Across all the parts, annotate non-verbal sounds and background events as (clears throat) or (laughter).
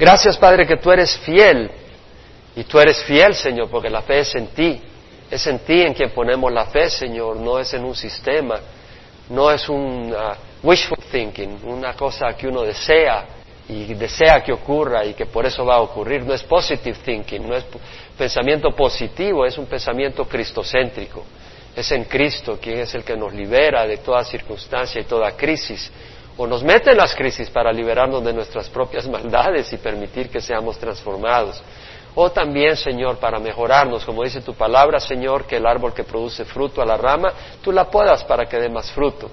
Gracias, Padre, que tú eres fiel. Y tú eres fiel, Señor, porque la fe es en ti. Es en ti en quien ponemos la fe, Señor, no es en un sistema, no es un uh, wishful thinking, una cosa que uno desea y desea que ocurra y que por eso va a ocurrir. No es positive thinking, no es pensamiento positivo, es un pensamiento cristocéntrico. Es en Cristo quien es el que nos libera de toda circunstancia y toda crisis o nos mete en las crisis para liberarnos de nuestras propias (laughs) maldades y permitir que seamos transformados. O también, Señor, para mejorarnos, como dice tu palabra, Señor, que el árbol que produce fruto a la rama, tú la podas para que dé más fruto.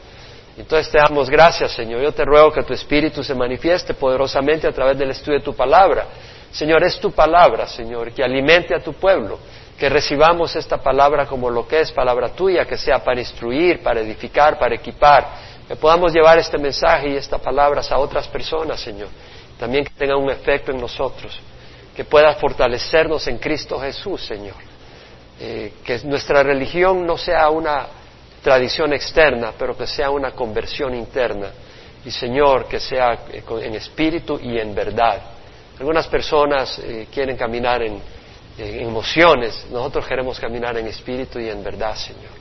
Entonces te damos gracias, Señor. Yo te ruego que tu Espíritu se manifieste poderosamente a través del estudio de tu palabra. Señor, es tu palabra, Señor, que alimente a tu pueblo, que recibamos esta palabra como lo que es palabra tuya, que sea para instruir, para edificar, para equipar, que podamos llevar este mensaje y estas palabras a otras personas, Señor. También que tenga un efecto en nosotros, que pueda fortalecernos en Cristo Jesús, Señor. Eh, que nuestra religión no sea una tradición externa, pero que sea una conversión interna. Y Señor, que sea eh, en espíritu y en verdad. Algunas personas eh, quieren caminar en emociones, nosotros queremos caminar en espíritu y en verdad, Señor.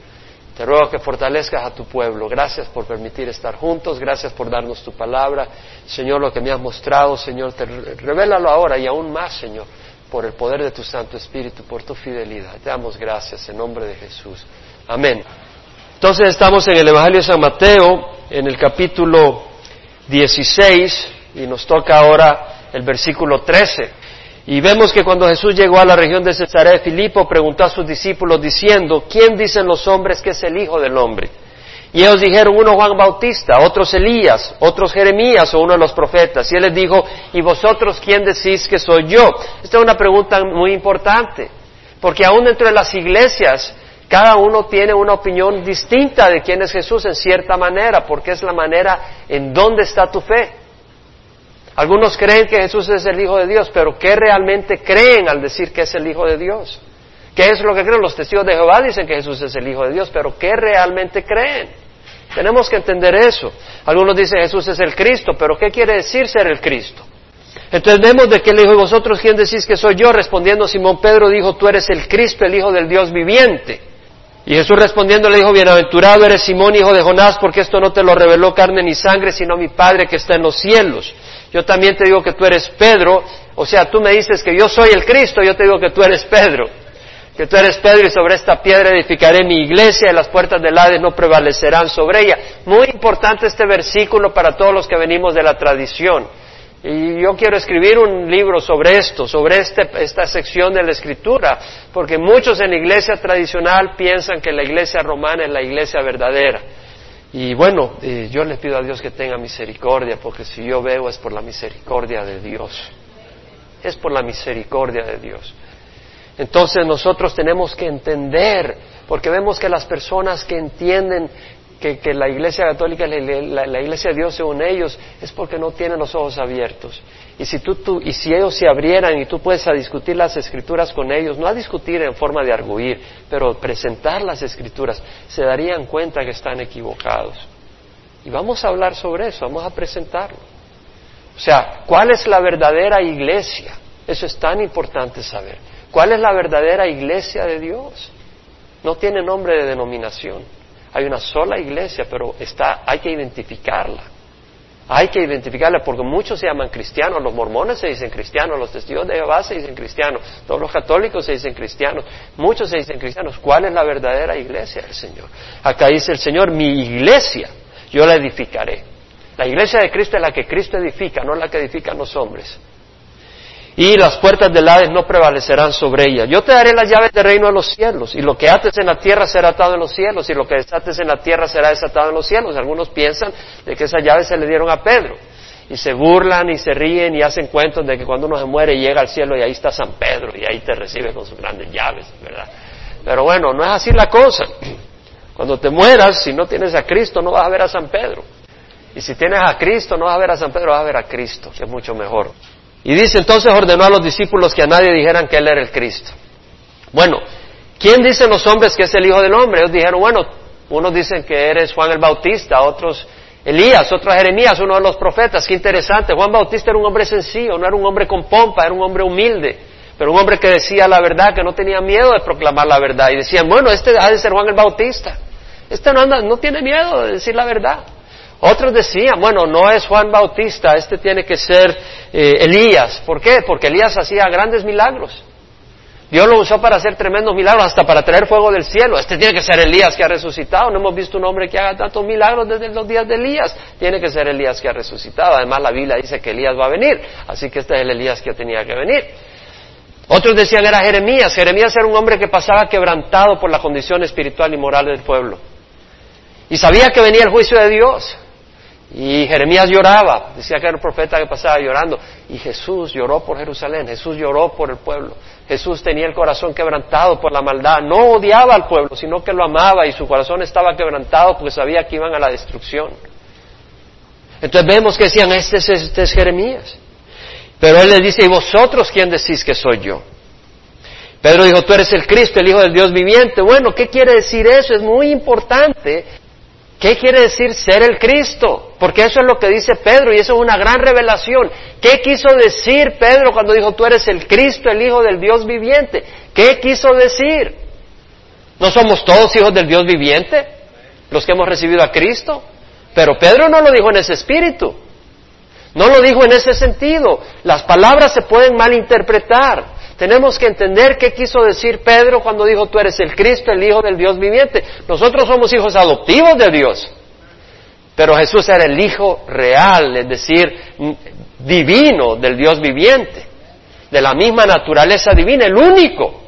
Te ruego que fortalezcas a tu pueblo. Gracias por permitir estar juntos. Gracias por darnos tu palabra. Señor, lo que me has mostrado, Señor, te revélalo ahora y aún más, Señor, por el poder de tu Santo Espíritu, por tu fidelidad. Te damos gracias en nombre de Jesús. Amén. Entonces estamos en el Evangelio de San Mateo, en el capítulo 16, y nos toca ahora el versículo 13. Y vemos que cuando Jesús llegó a la región de Cesarea Filipo, preguntó a sus discípulos diciendo, ¿quién dicen los hombres que es el Hijo del Hombre? Y ellos dijeron, uno Juan Bautista, otros Elías, otros Jeremías o uno de los profetas. Y él les dijo, ¿y vosotros quién decís que soy yo? Esta es una pregunta muy importante, porque aún dentro de las iglesias, cada uno tiene una opinión distinta de quién es Jesús en cierta manera, porque es la manera en dónde está tu fe. Algunos creen que Jesús es el Hijo de Dios, pero ¿qué realmente creen al decir que es el Hijo de Dios? ¿Qué es lo que creen? Los testigos de Jehová dicen que Jesús es el Hijo de Dios, pero ¿qué realmente creen? Tenemos que entender eso. Algunos dicen Jesús es el Cristo, pero ¿qué quiere decir ser el Cristo? Entonces vemos de que le dijo, ¿y vosotros quién decís que soy yo? Respondiendo Simón Pedro dijo, tú eres el Cristo, el Hijo del Dios viviente. Y Jesús respondiendo le dijo, bienaventurado eres Simón, hijo de Jonás, porque esto no te lo reveló carne ni sangre, sino mi Padre que está en los cielos. Yo también te digo que tú eres Pedro, o sea, tú me dices que yo soy el Cristo, yo te digo que tú eres Pedro. Que tú eres Pedro y sobre esta piedra edificaré mi iglesia y las puertas del Hades no prevalecerán sobre ella. Muy importante este versículo para todos los que venimos de la tradición. Y yo quiero escribir un libro sobre esto, sobre este, esta sección de la escritura, porque muchos en la iglesia tradicional piensan que la iglesia romana es la iglesia verdadera. Y bueno, eh, yo le pido a Dios que tenga misericordia, porque si yo veo es por la misericordia de Dios. Es por la misericordia de Dios. Entonces nosotros tenemos que entender, porque vemos que las personas que entienden que, la Iglesia Católica, la, la, Iglesia de Dios según ellos, es porque no tienen los ojos abiertos. Y si, tú, y si ellos se abrieran y tú puedes discutir las escrituras con ellos, no a discutir en forma de arguir, pero presentar las escrituras, se darían cuenta que están equivocados. Y vamos a hablar sobre eso, vamos a presentarlo. O sea, ¿cuál es la verdadera iglesia? Eso es tan importante saber. ¿Cuál es la verdadera iglesia de Dios? No tiene nombre de denominación. Hay una sola iglesia, pero está, hay que identificarla. Hay que identificarla porque muchos se llaman cristianos, los mormones se dicen cristianos, los testigos de Jehová se dicen cristianos, todos los católicos se dicen cristianos, muchos se dicen cristianos. ¿Cuál es la verdadera iglesia del Señor? Acá dice el Señor, mi iglesia, yo la edificaré. La iglesia de Cristo es la que Cristo edifica, no la que edifican los hombres y las puertas del Hades no prevalecerán sobre ella. Yo te daré las llaves del reino de los cielos, y lo que ates en la tierra será atado en los cielos, y lo que desates en la tierra será desatado en los cielos. Algunos piensan de que esas llaves se le dieron a Pedro, y se burlan y se ríen y hacen cuentos de que cuando uno se muere llega al cielo y ahí está San Pedro, y ahí te recibe con sus grandes llaves, ¿verdad? Pero bueno, no es así la cosa. Cuando te mueras, si no tienes a Cristo, no vas a ver a San Pedro. Y si tienes a Cristo, no vas a ver a San Pedro, vas a ver a Cristo, que es mucho mejor. Y dice entonces ordenó a los discípulos que a nadie dijeran que él era el Cristo. Bueno, ¿quién dicen los hombres que es el Hijo del Hombre? Ellos dijeron, bueno, unos dicen que eres Juan el Bautista, otros Elías, otro Jeremías, uno de los profetas, qué interesante. Juan Bautista era un hombre sencillo, no era un hombre con pompa, era un hombre humilde, pero un hombre que decía la verdad, que no tenía miedo de proclamar la verdad. Y decían, bueno, este ha de ser Juan el Bautista. Este no, anda, no tiene miedo de decir la verdad. Otros decían, bueno, no es Juan Bautista, este tiene que ser eh, Elías. ¿Por qué? Porque Elías hacía grandes milagros. Dios lo usó para hacer tremendos milagros, hasta para traer fuego del cielo. Este tiene que ser Elías que ha resucitado. No hemos visto un hombre que haga tantos milagros desde los días de Elías. Tiene que ser Elías que ha resucitado. Además, la Biblia dice que Elías va a venir. Así que este es el Elías que tenía que venir. Otros decían era Jeremías. Jeremías era un hombre que pasaba quebrantado por la condición espiritual y moral del pueblo. Y sabía que venía el juicio de Dios. Y Jeremías lloraba, decía que era un profeta que pasaba llorando. Y Jesús lloró por Jerusalén, Jesús lloró por el pueblo. Jesús tenía el corazón quebrantado por la maldad. No odiaba al pueblo, sino que lo amaba y su corazón estaba quebrantado porque sabía que iban a la destrucción. Entonces vemos que decían, este es, este es Jeremías. Pero él les dice, ¿y vosotros quién decís que soy yo? Pedro dijo, tú eres el Cristo, el Hijo del Dios viviente. Bueno, ¿qué quiere decir eso? Es muy importante ¿Qué quiere decir ser el Cristo? Porque eso es lo que dice Pedro y eso es una gran revelación. ¿Qué quiso decir Pedro cuando dijo tú eres el Cristo, el Hijo del Dios viviente? ¿Qué quiso decir? ¿No somos todos hijos del Dios viviente? Los que hemos recibido a Cristo. Pero Pedro no lo dijo en ese espíritu. No lo dijo en ese sentido. Las palabras se pueden malinterpretar. Tenemos que entender qué quiso decir Pedro cuando dijo tú eres el Cristo, el Hijo del Dios viviente. Nosotros somos hijos adoptivos de Dios. Pero Jesús era el Hijo real, es decir, divino del Dios viviente, de la misma naturaleza divina, el único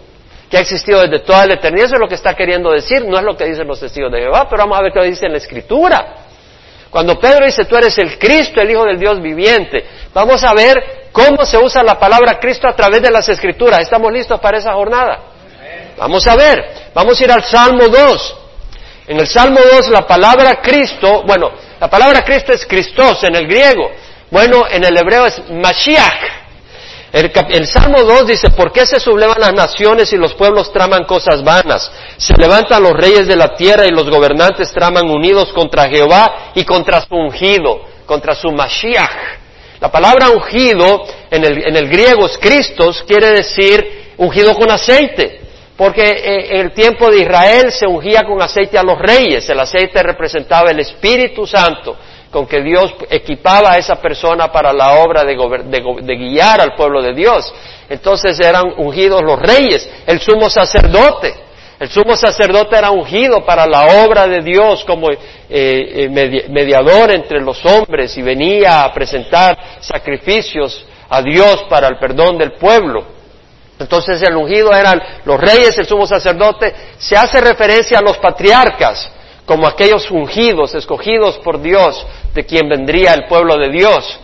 que ha existido desde toda la eternidad. Eso es lo que está queriendo decir, no es lo que dicen los testigos de Jehová, pero vamos a ver qué dice en la Escritura. Cuando Pedro dice tú eres el Cristo, el Hijo del Dios viviente, vamos a ver cómo se usa la palabra Cristo a través de las Escrituras. ¿Estamos listos para esa jornada? Vamos a ver, vamos a ir al Salmo 2. En el Salmo 2 la palabra Cristo, bueno, la palabra Cristo es Christos en el griego. Bueno, en el hebreo es Mashiach. El, el, Salmo 2 dice, ¿por qué se sublevan las naciones y los pueblos traman cosas vanas? Se levantan los reyes de la tierra y los gobernantes traman unidos contra Jehová y contra su ungido, contra su Mashiach. La palabra ungido en el, griego es Cristos, quiere decir ungido con aceite, porque eh, en el tiempo de Israel se ungía con aceite a los reyes, el aceite representaba el Espíritu Santo con que Dios equipaba a esa persona para la obra de guiar al pueblo de Dios. Entonces eran ungidos los reyes, el sumo sacerdote, el sumo sacerdote era ungido para la obra de Dios como eh, eh, mediador entre los hombres y venía a presentar sacrificios a Dios para el perdón del pueblo. Entonces el ungido eran los reyes, el sumo sacerdote. Se hace referencia a los patriarcas como aquellos ungidos, escogidos por Dios, de quien vendría el pueblo de Dios.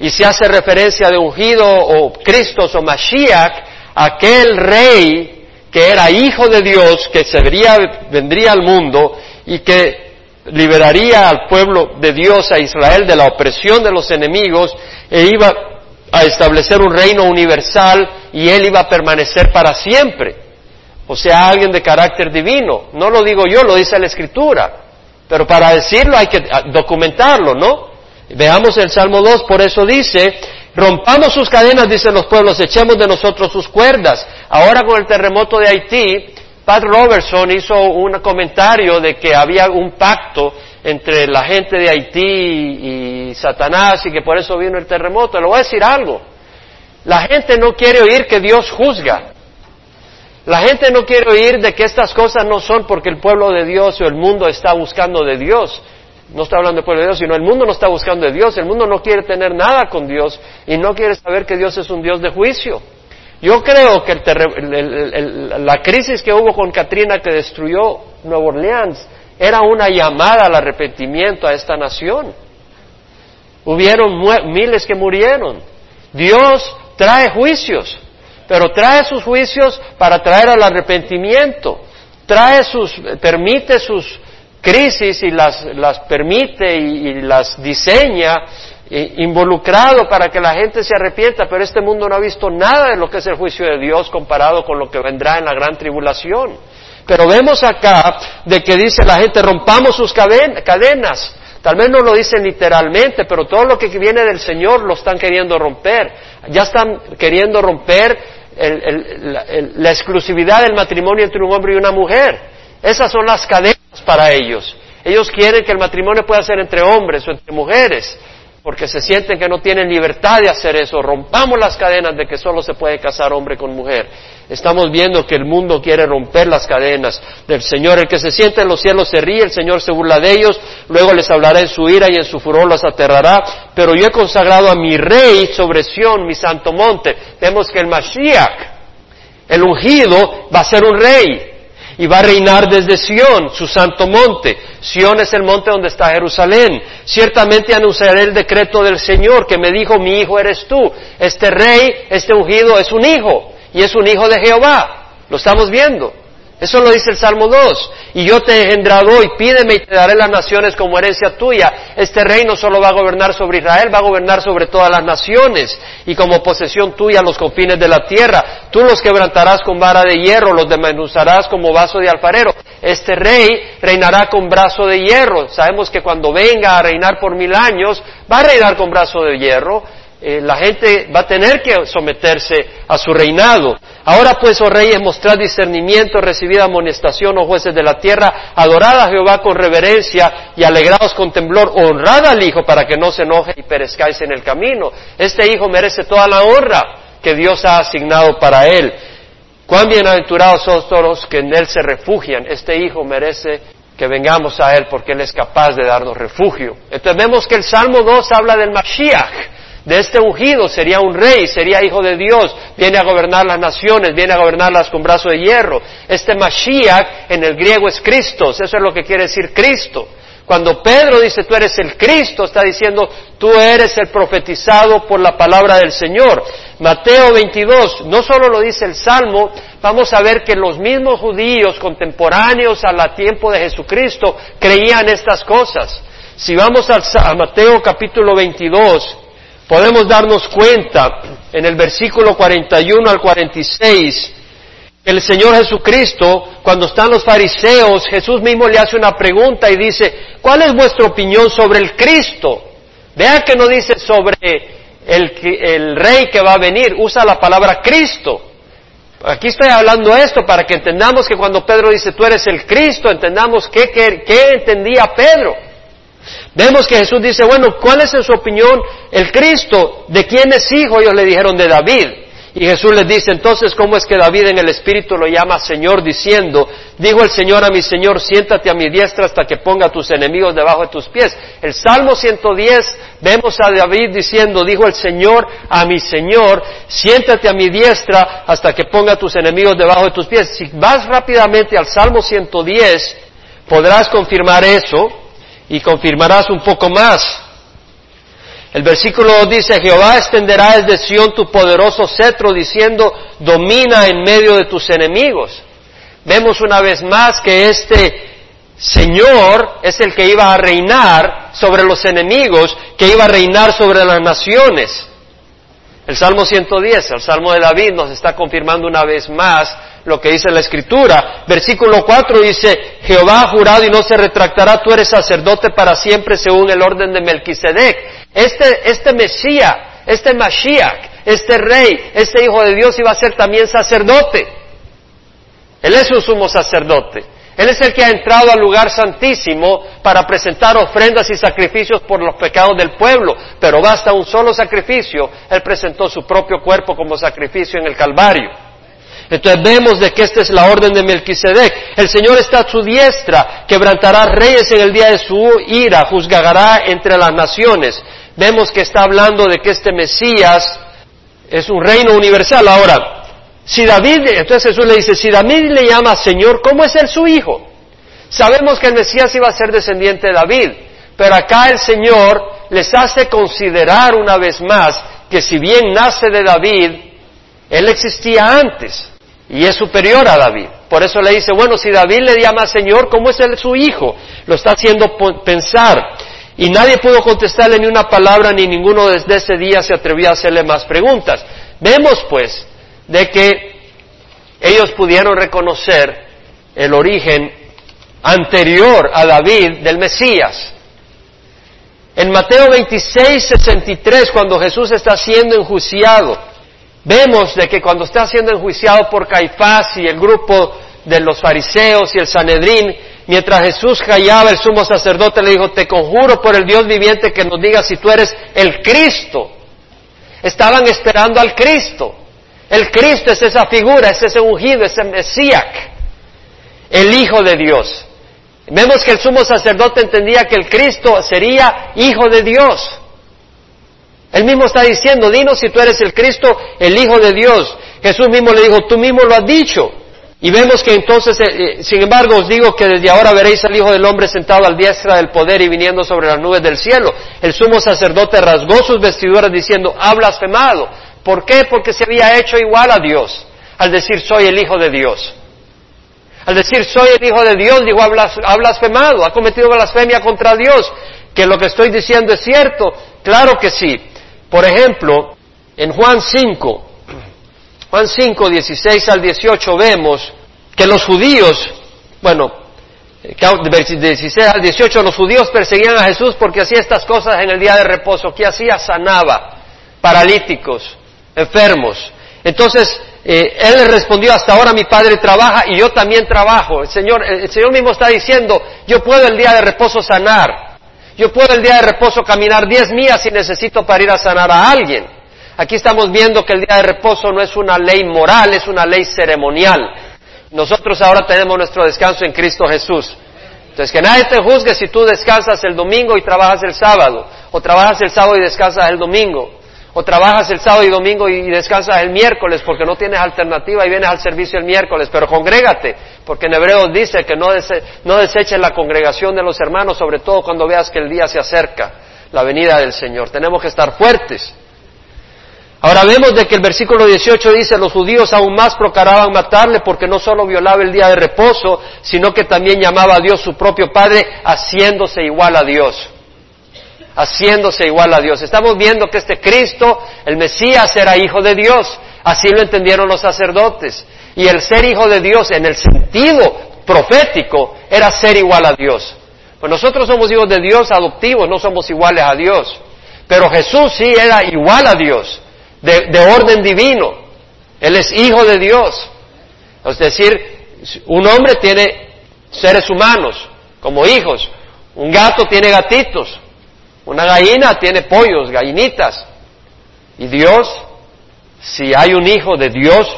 Y se hace referencia de ungido o Cristo o Mashiach, aquel rey que era hijo de Dios, que se vendría al mundo y que liberaría al pueblo de Dios, a Israel, de la opresión de los enemigos e iba a establecer un reino universal y él iba a permanecer para siempre. O sea, alguien de carácter divino. No lo digo yo, lo dice la Escritura. Pero para decirlo hay que documentarlo, ¿no? Veamos el Salmo 2, por eso dice, Rompamos sus cadenas, dicen los pueblos, echemos de nosotros sus cuerdas. Ahora con el terremoto de Haití, Pat Robertson hizo un comentario de que había un pacto entre la gente de Haití y Satanás y que por eso vino el terremoto. Le voy a decir algo. La gente no quiere oír que Dios juzga. La gente no quiere oír de que estas cosas no son porque el pueblo de Dios o el mundo está buscando de Dios. No está hablando del pueblo de Dios, sino el mundo no está buscando de Dios. El mundo no quiere tener nada con Dios y no quiere saber que Dios es un Dios de juicio. Yo creo que la crisis que hubo con Katrina que destruyó Nueva Orleans era una llamada al arrepentimiento a esta nación. Hubieron miles que murieron. Dios trae juicios, pero trae sus juicios para traer al arrepentimiento. Trae sus, permite sus, crisis y las, las permite y, las diseña involucrado para que la gente se arrepienta, pero este mundo no ha visto nada de lo que es el juicio de Dios comparado con lo que vendrá en la gran tribulación. Pero vemos acá de que dice la gente, rompamos sus cadenas, Tal vez no lo dicen literalmente, pero todo lo que viene del Señor lo están queriendo romper. Ya están queriendo romper la exclusividad del matrimonio entre un hombre y una mujer. Esas son las cadenas para ellos. Ellos quieren que el matrimonio pueda ser entre hombres o entre mujeres porque se sienten que no tienen libertad de hacer eso. Rompamos las cadenas de que solo se puede casar hombre con mujer. Estamos viendo que el mundo quiere romper las cadenas del Señor. El que se siente en los cielos se ríe, el Señor se burla de ellos, luego les hablará en su ira y en su furor los aterrará. Pero yo he consagrado a mi rey sobre Sión, mi santo monte. Vemos que el Mashiach, el ungido, va a ser un rey y va a reinar desde Sión, su santo monte. Sión es el monte donde está Jerusalén. Ciertamente anunciaré el decreto del Señor que me dijo, mi hijo eres tú. Este rey, este ungido es un hijo y es un hijo de Jehová. Lo estamos viendo. Eso lo dice el Salmo 2. Y yo te he engendrado hoy, pídeme y te daré las naciones como herencia tuya. Este reino solo va a gobernar sobre Israel, va a gobernar sobre todas las naciones y como posesión tuya los confines de la tierra. Tú los quebrantarás con vara de hierro, los desmenuzarás como vaso de alfarero. Este rey reinará con brazo de hierro. Sabemos que cuando venga a reinar por mil años, va a reinar con brazo de hierro eh, la gente va a tener que someterse a su reinado. Ahora pues, oh reyes, mostrad discernimiento, recibid amonestación, oh jueces de la tierra, adorad a Jehová con reverencia y alegraos con temblor, honrad al Hijo para que no se enoje y perezcáis en el camino. Este Hijo merece toda la honra que Dios ha asignado para él. Cuán bienaventurados son todos los que en él se refugian. Este Hijo merece que vengamos a él porque él es capaz de darnos refugio. Entonces vemos que el Salmo 2 habla del Mashiach de este ungido, sería un rey, sería hijo de Dios, viene a gobernar las naciones, viene a gobernarlas con brazo de hierro. Este Mashiach en el griego es Cristo, eso es lo que quiere decir Cristo. Cuando Pedro dice tú eres el Cristo, está diciendo tú eres el profetizado por la palabra del Señor. Mateo 22, no solo lo dice el Salmo, vamos a ver que los mismos judíos contemporáneos al tiempo de Jesucristo creían estas cosas. Si vamos a Mateo capítulo 22, podemos darnos cuenta en el versículo 41 al 46, el Señor Jesucristo, cuando están los fariseos, Jesús mismo le hace una pregunta y dice, ¿cuál es vuestra opinión sobre el Cristo? Vea que no dice sobre el, rey que va a venir, usa la palabra Cristo. Aquí estoy hablando esto para que entendamos que cuando Pedro dice tú eres el Cristo, entendamos qué entendía Pedro. Vemos que Jesús dice, bueno, ¿cuál es en su opinión el Cristo? ¿De quién es hijo? Ellos le dijeron de David. Y Jesús les dice, entonces, ¿cómo es que David en el Espíritu lo llama Señor diciendo, dijo el Señor a mi Señor, siéntate a mi diestra hasta que ponga tus enemigos debajo de tus pies? El Salmo 110, vemos a David diciendo, dijo el Señor a mi Señor, siéntate a mi diestra hasta que ponga tus enemigos debajo de tus pies. Si vas rápidamente al Salmo 110, podrás confirmar eso y confirmarás un poco más. El versículo 2 dice, Jehová extenderá desde Sión tu poderoso cetro, diciendo, domina en medio de tus enemigos. Vemos una vez más que este Señor es el que iba a reinar sobre los enemigos, que iba a reinar sobre las naciones. El Salmo 110, el Salmo de David, nos está confirmando una vez más lo que dice la Escritura. Versículo 4 dice, Jehová ha jurado y no se retractará, tú eres sacerdote para siempre según el orden de Melquisedec. Este, este Mesías, este Mashiach, este rey, este hijo de Dios iba a ser también sacerdote. Él es un sumo sacerdote. Él es el que ha entrado al lugar santísimo para presentar ofrendas y sacrificios por los pecados del pueblo, pero basta un solo sacrificio. Él presentó su propio cuerpo como sacrificio en el Calvario. Entonces vemos de que esta es la orden de Melquisedec. El Señor está a su diestra, quebrantará reyes en el día de su ira, juzgará entre las naciones. Vemos que está hablando de que este Mesías es un reino universal. Ahora, si David, entonces Jesús le dice, si David le llama Señor, ¿cómo es él su hijo? Sabemos que el Mesías iba a ser descendiente de David, pero acá el Señor les hace considerar una vez más que si bien nace de David, él existía antes y es superior a David. Por eso le dice, bueno, si David le llama Señor, ¿cómo es él su hijo? Lo está haciendo pensar. Y nadie pudo contestarle ni una palabra, ni ninguno desde ese día se atrevió a hacerle más preguntas. Vemos pues de que ellos pudieron reconocer el origen anterior a David del Mesías. En Mateo 26, 63, cuando Jesús está siendo enjuiciado, vemos de que cuando está siendo enjuiciado por Caifás y el grupo de los fariseos y el Sanedrín, mientras Jesús callaba, el sumo sacerdote le dijo, te conjuro por el Dios viviente que nos diga si tú eres el Cristo. Estaban esperando al Cristo. El Cristo es esa figura, es ese ungido, ese Mesías, el Hijo de Dios. Vemos que el sumo sacerdote entendía que el Cristo sería Hijo de Dios. Él mismo está diciendo, dinos si tú eres el Cristo, el Hijo de Dios. Jesús mismo le dijo, tú mismo lo has dicho. Y vemos que entonces, eh, eh, sin embargo, os digo que desde ahora veréis al Hijo del Hombre sentado al diestra del poder y viniendo sobre las nubes del cielo. El sumo sacerdote rasgó sus vestiduras diciendo, ha blasfemado. ¿Por qué? Porque se había hecho igual a Dios al decir soy el Hijo de Dios. Al decir soy el Hijo de Dios, digo, ha blasfemado, ha cometido blasfemia contra Dios. Que lo que estoy diciendo es cierto. Claro que sí. Por ejemplo, en Juan 5, Juan 5, 16 al 18 vemos que los judíos, bueno, de 16 al 18 los judíos perseguían a Jesús porque hacía estas cosas en el día de reposo. ¿Qué hacía? Sanaba paralíticos, enfermos. Entonces, eh, él respondió, hasta ahora mi padre trabaja y yo también trabajo. El Señor, el Señor mismo está diciendo, yo puedo el día de reposo sanar. Yo puedo el día de reposo caminar 10 millas si necesito para ir a sanar a alguien. Aquí estamos viendo que el día de reposo no es una ley moral, es una ley ceremonial. Nosotros ahora tenemos nuestro descanso en Cristo Jesús. Entonces, que nadie te juzgue si tú descansas el domingo y trabajas el sábado, o trabajas el sábado y descansas el domingo, o trabajas el sábado y domingo y descansas el miércoles porque no tienes alternativa y vienes al servicio el miércoles, pero congrégate, porque en Hebreos dice que no, no deseches la congregación de los hermanos, sobre todo cuando veas que el día se acerca, la venida del Señor. Tenemos que estar fuertes. Ahora vemos de que el versículo 18 dice, los judíos aún más procuraban matarle porque no solo violaba el día de reposo, sino que también llamaba a Dios su propio Padre, haciéndose igual a Dios. Haciéndose igual a Dios. Estamos viendo que este Cristo, el Mesías, era hijo de Dios. Así lo entendieron los sacerdotes. Y el ser hijo de Dios en el sentido profético era ser igual a Dios. Pues nosotros somos hijos de Dios adoptivos, no somos iguales a Dios. Pero Jesús sí era igual a Dios de, orden divino. Él es hijo de Dios. Es decir, un hombre tiene seres humanos como hijos, un gato tiene gatitos, una gallina tiene pollos, gallinitas. Y Dios, si hay un hijo de Dios,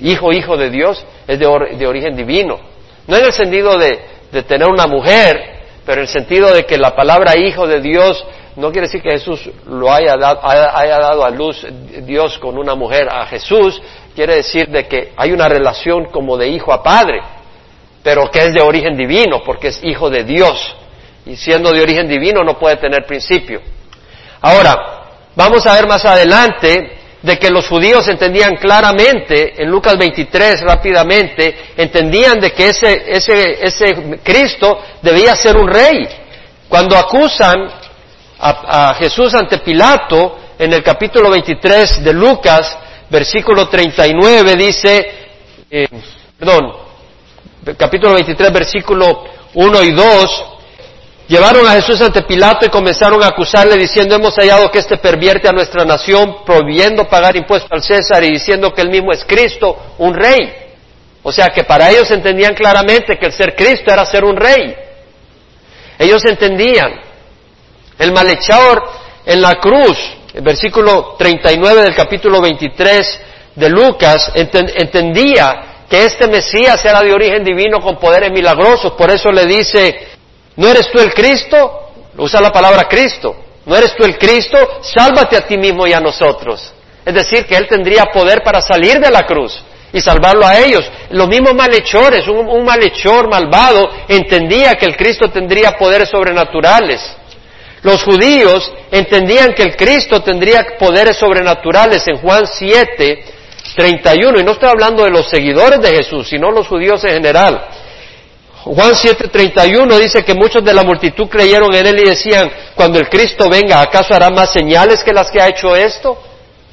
hijo, hijo de Dios, es de, origen divino. No en el sentido de, de tener una mujer, pero en el sentido de que la palabra hijo de Dios no quiere decir que Jesús lo haya dado, haya dado a luz Dios con una mujer a Jesús, quiere decir de que hay una relación como de hijo a padre, pero que es de origen divino, porque es hijo de Dios. Y siendo de origen divino no puede tener principio. Ahora, vamos a ver más adelante de que los judíos entendían claramente, en Lucas 23 rápidamente, entendían de que ese, ese, ese Cristo debía ser un rey. Cuando acusan a, Jesús ante Pilato en el capítulo 23 de Lucas, versículo 39 dice, eh, perdón, capítulo 23, versículo 1 y 2, llevaron a Jesús ante Pilato y comenzaron a acusarle diciendo, hemos hallado que éste pervierte a nuestra nación, prohibiendo pagar impuestos al César y diciendo que él mismo es Cristo, un rey. O sea que para ellos entendían claramente que el ser Cristo era ser un rey. Ellos entendían el malhechor en la cruz, el versículo 39 del capítulo 23 de Lucas, entendía que este Mesías era de origen divino con poderes milagrosos. Por eso le dice, ¿no eres tú el Cristo? Usa la palabra Cristo. ¿No eres tú el Cristo? Sálvate a ti mismo y a nosotros. Es decir, que Él tendría poder para salir de la cruz y salvarlo a ellos. Los mismos malhechores, un, malhechor malvado entendía que el Cristo tendría poderes sobrenaturales. Los judíos entendían que el Cristo tendría poderes sobrenaturales en Juan 7, 31, y no estoy hablando de los seguidores de Jesús, sino los judíos en general. Juan 7, 31 dice que muchos de la multitud creyeron en él y decían, cuando el Cristo venga, ¿acaso hará más señales que las que ha hecho esto?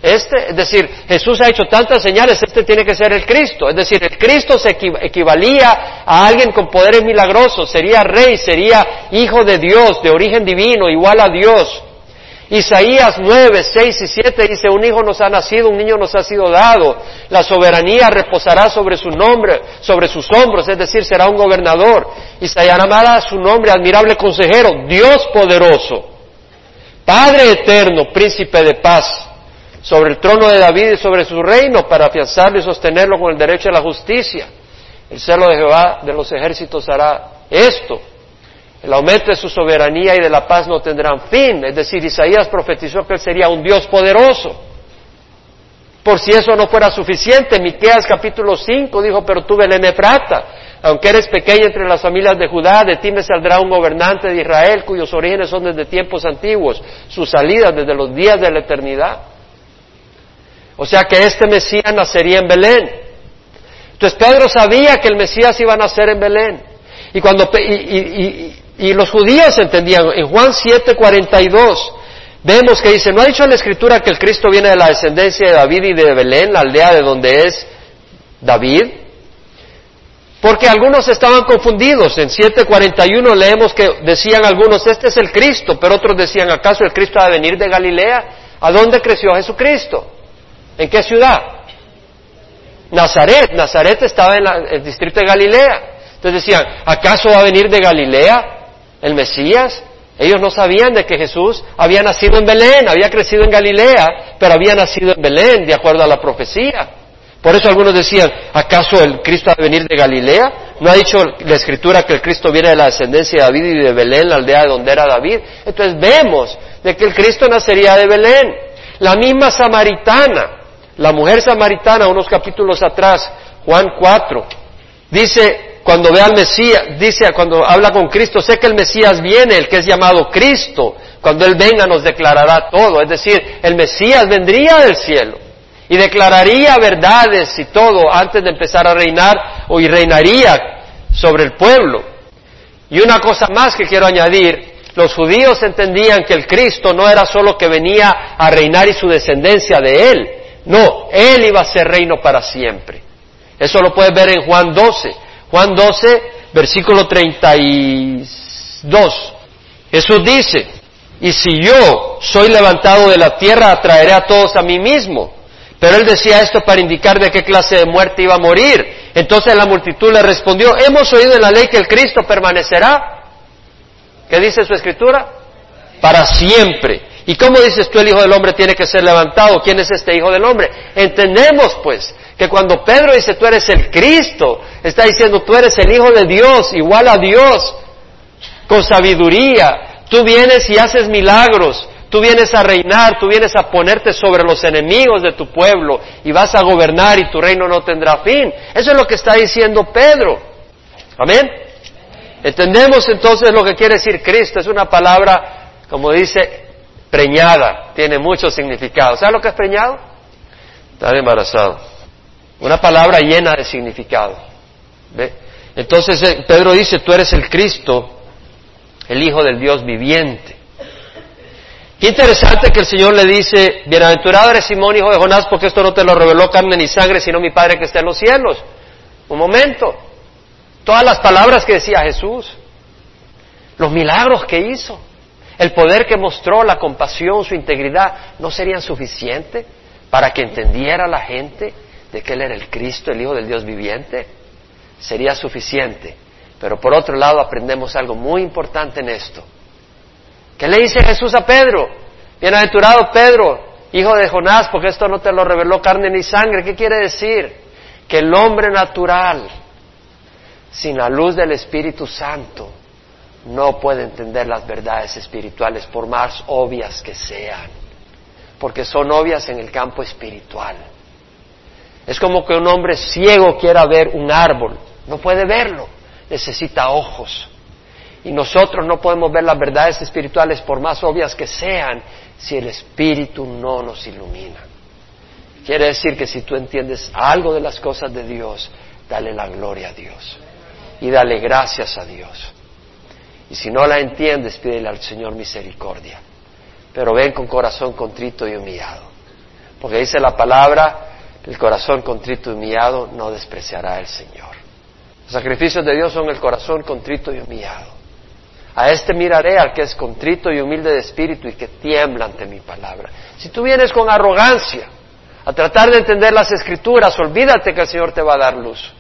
Este, es decir, Jesús ha hecho tantas señales, este tiene que ser el Cristo. Es decir, el Cristo se equivalía a alguien con poderes milagrosos, sería rey, sería hijo de Dios, de origen divino, igual a Dios. Isaías 9, 6 y 7 dice, un hijo nos ha nacido, un niño nos ha sido dado, la soberanía reposará sobre su nombre, sobre sus hombros, es decir, será un gobernador, y se su nombre admirable consejero, Dios poderoso, Padre eterno, príncipe de paz sobre el trono de David y sobre su reino para afianzarlo y sostenerlo con el derecho a la justicia. El celo de Jehová de los ejércitos hará esto. El aumento de su soberanía y de la paz no tendrán fin. Es decir, Isaías profetizó que él sería un Dios poderoso. Por si eso no fuera suficiente, Miqueas capítulo 5 dijo, pero tú Belén Efrata, aunque eres pequeña entre las familias de Judá, de ti me saldrá un gobernante de Israel cuyos orígenes son desde tiempos antiguos, sus salidas desde los días de la eternidad. O sea que este Mesías nacería en Belén. Entonces Pedro sabía que el Mesías iba a nacer en Belén. Y cuando y, los judíos entendían, en Juan 7:42 vemos que dice, ¿no ha dicho en la escritura que el Cristo viene de la descendencia de David y de Belén, la aldea de donde es David? Porque algunos estaban confundidos. En 7:41 leemos que decían algunos, este es el Cristo, pero otros decían, ¿acaso el Cristo ha de venir de Galilea? ¿A dónde creció Jesucristo? ¿En qué ciudad? Nazaret. Nazaret estaba en, el distrito de Galilea. Entonces decían, ¿acaso va a venir de Galilea el Mesías? Ellos no sabían de que Jesús había nacido en Belén, había crecido en Galilea, pero había nacido en Belén, de acuerdo a la profecía. Por eso algunos decían, ¿acaso el Cristo va a venir de Galilea? ¿No ha dicho la Escritura que el Cristo viene de la descendencia de David y de Belén, la aldea de donde era David? Entonces vemos de que el Cristo nacería de Belén. La misma samaritana, la mujer samaritana, unos capítulos atrás, Juan 4, dice, cuando ve al Mesías, dice, cuando habla con Cristo, sé que el Mesías viene, el que es llamado Cristo, cuando Él venga nos declarará todo, es decir, el Mesías vendría del cielo y declararía verdades y todo antes de empezar a reinar o y reinaría sobre el pueblo. Y una cosa más que quiero añadir, los judíos entendían que el Cristo no era solo que venía a reinar y su descendencia de Él, no, Él iba a ser reino para siempre. Eso lo puedes ver en Juan 12. Juan 12, versículo 32. Jesús dice, y si yo soy levantado de la tierra, atraeré a todos a mí mismo. Pero él decía esto para indicar de qué clase de muerte iba a morir. Entonces la multitud le respondió, hemos oído en la ley que el Cristo permanecerá. ¿Qué dice su escritura? Para siempre. ¿Y cómo dices tú el Hijo del Hombre tiene que ser levantado? ¿Quién es este Hijo del Hombre? Entendemos pues que cuando Pedro dice tú eres el Cristo, está diciendo tú eres el Hijo de Dios, igual a Dios, con sabiduría. Tú vienes y haces milagros, tú vienes a reinar, tú vienes a ponerte sobre los enemigos de tu pueblo y vas a gobernar y tu reino no tendrá fin. Eso es lo que está diciendo Pedro. Amén. Entendemos entonces lo que quiere decir Cristo. Es una palabra, como dice preñada, tiene mucho significado. ¿Sabes lo que es preñado? Estar embarazado. Una palabra llena de significado. ¿Ve? Entonces eh, Pedro dice, tú eres el Cristo, el Hijo del Dios viviente. Qué interesante que el Señor le dice, bienaventurado eres Simón, hijo de Jonás, porque esto no te lo reveló carne ni sangre, sino mi Padre que está en los cielos. Un momento. Todas las palabras que decía Jesús, los milagros que hizo, el poder que mostró, la compasión, su integridad, ¿no serían suficientes para que entendiera la gente de que Él era el Cristo, el Hijo del Dios viviente? Sería suficiente. Pero por otro lado aprendemos algo muy importante en esto. ¿Qué le dice Jesús a Pedro? Bienaventurado Pedro, hijo de Jonás, porque esto no te lo reveló carne ni sangre. ¿Qué quiere decir? Que el hombre natural, sin la luz del Espíritu Santo, no puede entender las verdades espirituales por más obvias que sean, porque son obvias en el campo espiritual. Es como que un hombre ciego quiera ver un árbol, no puede verlo, necesita ojos. Y nosotros no podemos ver las verdades espirituales por más obvias que sean si el Espíritu no nos ilumina. Quiere decir que si tú entiendes algo de las cosas de Dios, dale la gloria a Dios y dale gracias a Dios. Y si no la entiendes, pídele al Señor misericordia. Pero ven con corazón contrito y humillado. Porque dice la palabra, el corazón contrito y humillado no despreciará el Señor. Los sacrificios de Dios son el corazón contrito y humillado. A este miraré al que es contrito y humilde de espíritu y que tiembla ante mi palabra. Si tú vienes con arrogancia a tratar de entender las escrituras, olvídate que el Señor te va a dar luz.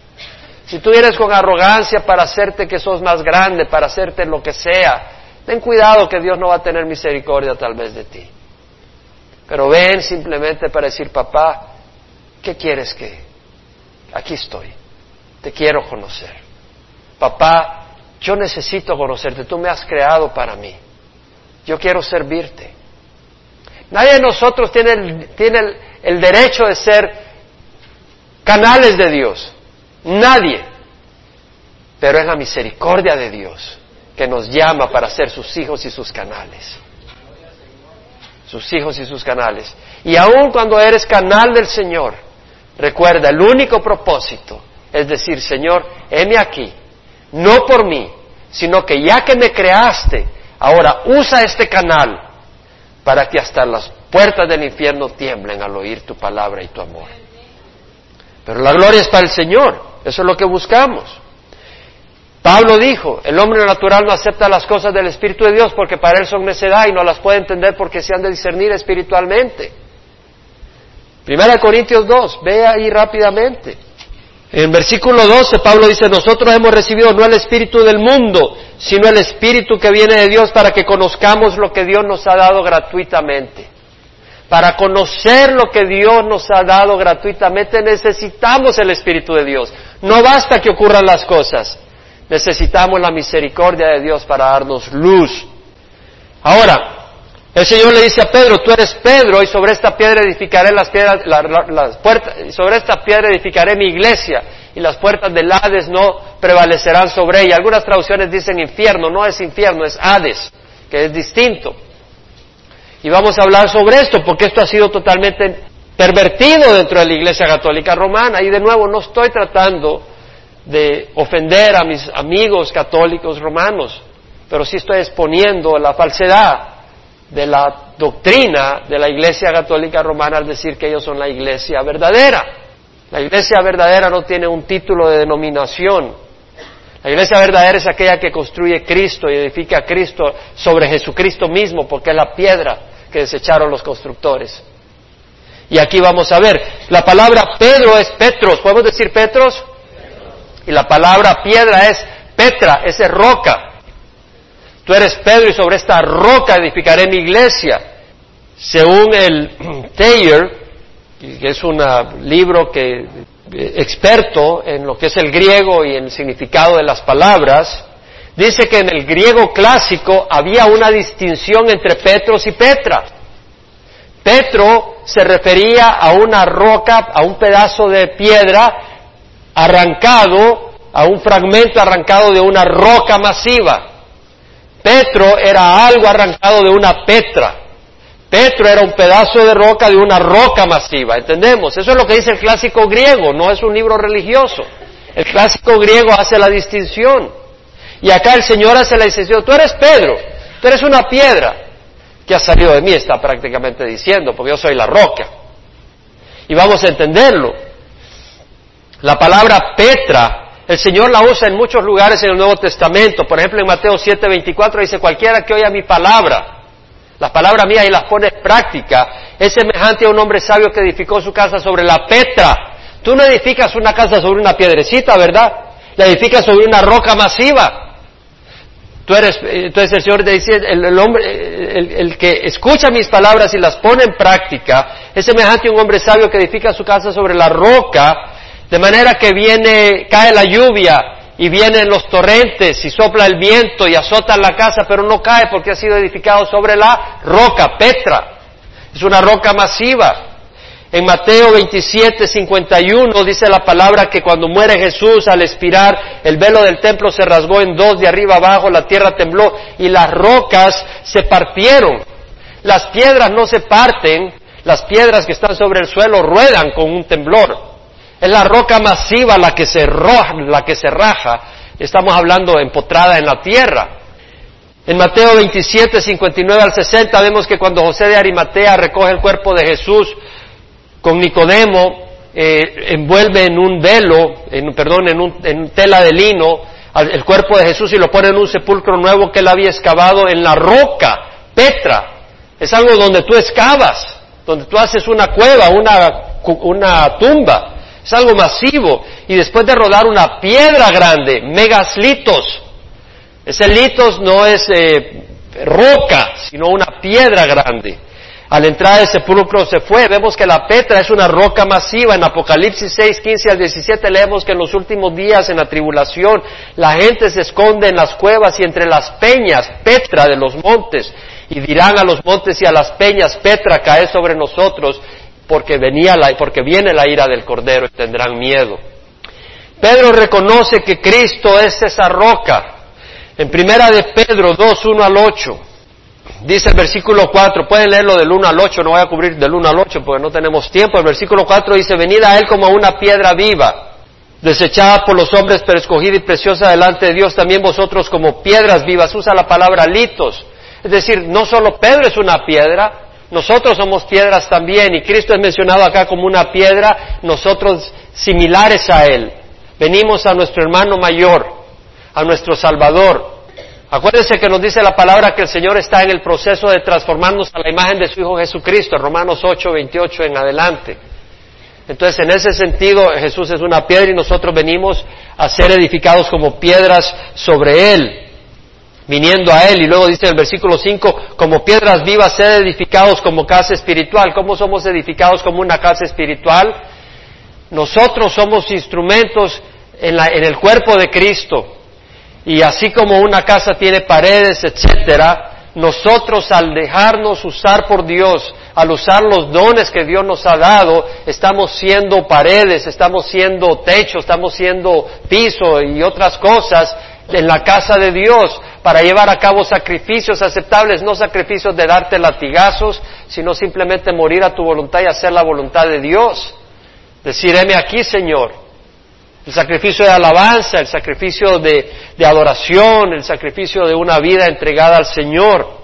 Si tú vienes con arrogancia para hacerte que sos más grande, para hacerte lo que sea, ten cuidado que Dios no va a tener misericordia tal vez de ti. Pero ven simplemente para decir, papá, ¿qué quieres que? Aquí estoy, te quiero conocer. Papá, yo necesito conocerte, tú me has creado para mí. Yo quiero servirte. Nadie de nosotros tiene, el, tiene el derecho de ser canales de Dios. Nadie. Pero es la misericordia de Dios que nos llama para ser sus hijos y sus canales sus hijos y sus canales. Y aun cuando eres canal del Señor, recuerda, el único propósito es decir, Señor, heme aquí, no por mí, sino que ya que me creaste, ahora usa este canal para que hasta las puertas del infierno tiemblen al oír tu palabra y tu amor. Pero la gloria es para el Señor, eso es lo que buscamos. Pablo dijo, el hombre natural no acepta las cosas del Espíritu de Dios porque para él son necedad y no las puede entender porque se han de discernir espiritualmente. Primera Corintios 2, ve ahí rápidamente. En versículo 12 Pablo dice, nosotros hemos recibido no el Espíritu del mundo, sino el Espíritu que viene de Dios para que conozcamos lo que Dios nos ha dado gratuitamente. Para conocer lo que Dios nos ha dado gratuitamente necesitamos el Espíritu de Dios. No basta que ocurran las cosas. Necesitamos la misericordia de Dios para darnos luz. Ahora, el Señor le dice a Pedro, tú eres Pedro y sobre esta piedra edificaré las piedras, las puertas, sobre esta piedra edificaré mi iglesia y las puertas del Hades no prevalecerán sobre ella. Algunas traducciones dicen infierno, no es infierno, es Hades, que es distinto. Y vamos a hablar sobre esto porque esto ha sido totalmente pervertido dentro de la Iglesia Católica Romana y de nuevo no estoy tratando de ofender a mis amigos católicos romanos, pero sí estoy exponiendo la falsedad de la doctrina de la Iglesia Católica Romana al decir que ellos son la Iglesia verdadera. La Iglesia verdadera no tiene un título de denominación. La Iglesia verdadera es aquella que construye Cristo y edifica a Cristo sobre Jesucristo mismo, porque es la piedra que desecharon los constructores. Y aquí vamos a ver, la palabra Pedro es Petros. ¿Podemos decir Petros? Y la palabra piedra es Petra, es roca. Tú eres Pedro y sobre esta roca edificaré mi iglesia. Según el (clears throat) Taylor, que es un libro que eh, experto en lo que es el griego y en el significado de las palabras, dice que en el griego clásico había una distinción entre Petros y Petra. Petro se refería a una roca, a un pedazo de piedra arrancado, a un fragmento arrancado de una roca masiva. Petro era algo arrancado de una petra. Petro era un pedazo de roca de una roca masiva, ¿entendemos? Eso es lo que dice el clásico griego, no es un libro religioso. El clásico griego hace la distinción. Y acá el Señor hace la distinción. Tú eres Pedro, tú eres una piedra que ha salido de mí, está prácticamente diciendo, porque yo soy la roca. Y vamos a entenderlo. La palabra Petra, el Señor la usa en muchos lugares en el Nuevo Testamento. Por ejemplo, en Mateo 7:24 dice, cualquiera que oiga mi palabra, la palabra mía y las pone en práctica, es semejante a un hombre sabio que edificó su casa sobre la Petra. Tú no edificas una casa sobre una piedrecita, ¿verdad? La edificas sobre una roca masiva. Tú eres, entonces el Señor te dice, el, hombre, el, el, que escucha mis palabras y las pone en práctica, es semejante a un hombre sabio que edifica su casa sobre la roca de manera que viene, cae la lluvia y vienen los torrentes y sopla el viento y azota la casa, pero no cae porque ha sido edificado sobre la roca, Petra. Es una roca masiva. En Mateo 27, 51 dice la palabra que cuando muere Jesús al expirar, el velo del templo se rasgó en dos de arriba abajo, la tierra tembló y las rocas se partieron. Las piedras no se parten, las piedras que están sobre el suelo ruedan con un temblor. Es la roca masiva la que se, la que se raja. Estamos hablando empotrada en la tierra. En Mateo 27, 59 al 60 vemos que cuando José de Arimatea recoge el cuerpo de Jesús, con Nicodemo, eh, envuelve en un velo, en, perdón, en, un, en tela de lino, el cuerpo de Jesús y lo pone en un sepulcro nuevo que él había excavado en la roca, Petra. Es algo donde tú excavas, donde tú haces una cueva, una, una tumba. Es algo masivo. Y después de rodar una piedra grande, megaslitos. Ese litos no es eh, roca, sino una piedra grande. Al entrar al sepulcro se fue. Vemos que la Petra es una roca masiva. En Apocalipsis 6, 15 al 17 leemos que en los últimos días en la tribulación la gente se esconde en las cuevas y entre las peñas, Petra de los montes. Y dirán a los montes y a las peñas, Petra cae sobre nosotros porque, venía la, porque viene la ira del Cordero y tendrán miedo. Pedro reconoce que Cristo es esa roca. En primera de Pedro 2, 1 al 8. Dice el versículo 4, pueden leerlo del 1 al 8, no voy a cubrir del 1 al 8 porque no tenemos tiempo. El versículo 4 dice, venid a Él como una piedra viva, desechada por los hombres, pero escogida y preciosa delante de Dios, también vosotros como piedras vivas. Usa la palabra litos. Es decir, no solo Pedro es una piedra, nosotros somos piedras también y Cristo es mencionado acá como una piedra, nosotros similares a Él. Venimos a nuestro hermano mayor, a nuestro Salvador, Acuérdense que nos dice la palabra que el Señor está en el proceso de transformarnos a la imagen de su Hijo Jesucristo, Romanos 8, 28 en adelante. Entonces, en ese sentido, Jesús es una piedra y nosotros venimos a ser edificados como piedras sobre Él, viniendo a Él. Y luego dice en el versículo 5, como piedras vivas, ser edificados como casa espiritual. ¿Cómo somos edificados como una casa espiritual? Nosotros somos instrumentos en, en el cuerpo de Cristo y así como una casa tiene paredes, etcétera, nosotros al dejarnos usar por Dios, al usar los dones que Dios nos ha dado, estamos siendo paredes, estamos siendo techo, estamos siendo piso y otras cosas en la casa de Dios para llevar a cabo sacrificios aceptables, no sacrificios de darte latigazos, sino simplemente morir a tu voluntad y hacer la voluntad de Dios. Decir, aquí, Señor, el sacrificio de alabanza, el sacrificio de, adoración, el sacrificio de una vida entregada al Señor.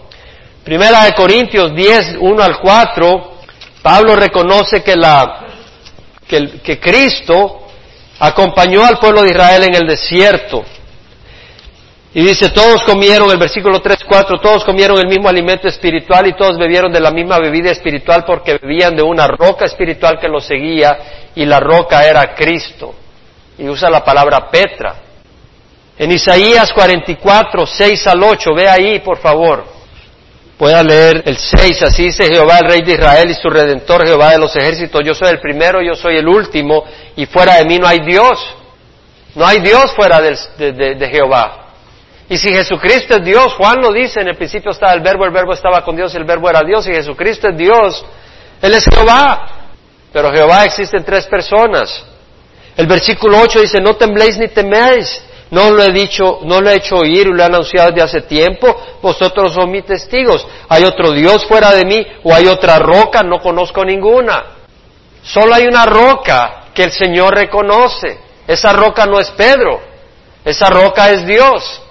Primera de Corintios 10, 1 al 4, Pablo reconoce que, la, que, Cristo acompañó al pueblo de Israel en el desierto. Y dice, todos comieron, el versículo 3, 4, todos comieron el mismo alimento espiritual y todos bebieron de la misma bebida espiritual porque bebían de una roca espiritual que los seguía y la roca era Cristo y usa la palabra Petra. En Isaías 44, 6 al 8, ve ahí por favor. Pueda leer el 6, así dice Jehová, el Rey de Israel y su Redentor, Jehová de los ejércitos. Yo soy el primero, yo soy el último, y fuera de mí no hay Dios. No hay Dios fuera de, de Jehová. Y si Jesucristo es Dios, Juan lo dice, en el principio estaba el verbo, el verbo estaba con Dios, el verbo era Dios, y Jesucristo es Dios, Él es Jehová. Pero Jehová existe en tres personas. El versículo 8 dice, no tembléis ni teméis. No lo he dicho, no lo he hecho oír y lo he anunciado desde hace tiempo. Vosotros son mis testigos. ¿Hay otro Dios fuera de mí o hay otra roca? No conozco ninguna. Solo hay una roca que el Señor reconoce. Esa roca no es Pedro. Esa roca es Dios.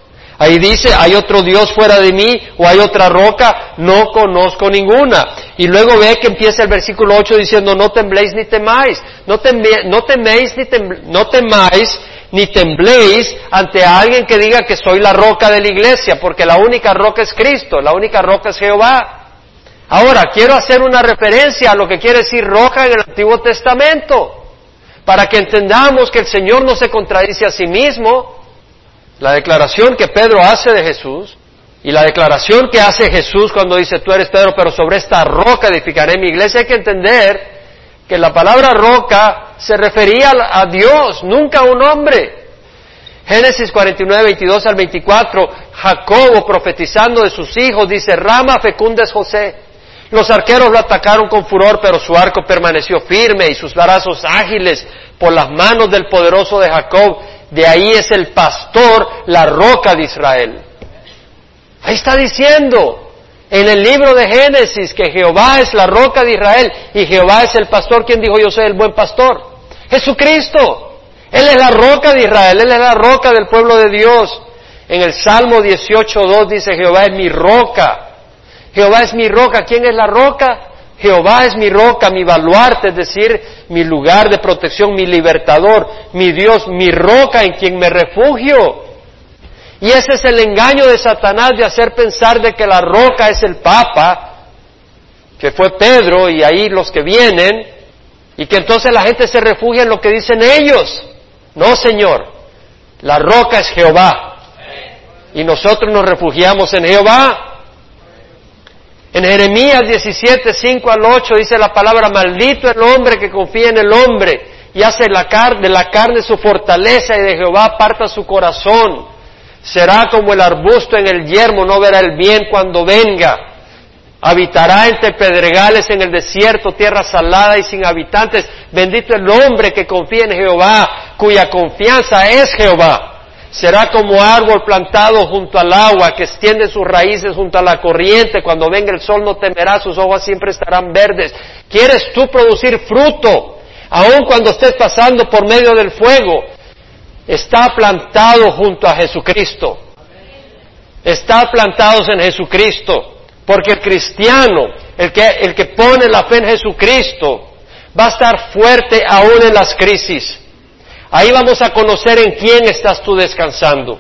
Ahí dice, hay otro Dios fuera de mí o hay otra roca, no conozco ninguna. Y luego ve que empieza el versículo 8 diciendo, no tembléis ni temáis, no, teméis ni no temáis ni tembléis ante alguien que diga que soy la roca de la iglesia, porque la única roca es Cristo, la única roca es Jehová. Ahora, quiero hacer una referencia a lo que quiere decir roca en el Antiguo Testamento, para que entendamos que el Señor no se contradice a sí mismo, la declaración que Pedro hace de Jesús y la declaración que hace Jesús cuando dice, tú eres Pedro, pero sobre esta roca edificaré mi iglesia, hay que entender que la palabra roca se refería a Dios, nunca a un hombre. Génesis 49, 22 al 24, Jacobo profetizando de sus hijos dice, rama fecunda es José. Los arqueros lo atacaron con furor, pero su arco permaneció firme y sus brazos ágiles por las manos del poderoso de Jacob. De ahí es el pastor, la roca de Israel. Ahí está diciendo en el libro de Génesis que Jehová es la roca de Israel y Jehová es el pastor. quien dijo yo soy el buen pastor? Jesucristo. Él es la roca de Israel, Él es la roca del pueblo de Dios. En el Salmo 18.2 dice Jehová es mi roca. Jehová es mi roca. ¿Quién es la roca? Jehová es mi roca, mi baluarte, es decir, mi lugar de protección, mi libertador, mi Dios, mi roca en quien me refugio. Y ese es el engaño de Satanás de hacer pensar de que la roca es el Papa, que fue Pedro y ahí los que vienen, y que entonces la gente se refugia en lo que dicen ellos. No, Señor, la roca es Jehová. Y nosotros nos refugiamos en Jehová. En Jeremías 17, 5 al 8 dice la palabra, maldito el hombre que confía en el hombre y hace la de la carne su fortaleza y de Jehová aparta su corazón. Será como el arbusto en el yermo, no verá el bien cuando venga. Habitará entre pedregales en el desierto, tierra salada y sin habitantes. Bendito el hombre que confía en Jehová, cuya confianza es Jehová. Será como árbol plantado junto al agua, que extiende sus raíces junto a la corriente. Cuando venga el sol no temerá, sus hojas siempre estarán verdes. ¿Quieres tú producir fruto? Aun cuando estés pasando por medio del fuego, está plantado junto a Jesucristo. Está plantados en Jesucristo. Porque el cristiano, el que, el que pone la fe en Jesucristo, va a estar fuerte aún en las crisis. Ahí vamos a conocer en quién estás tú descansando.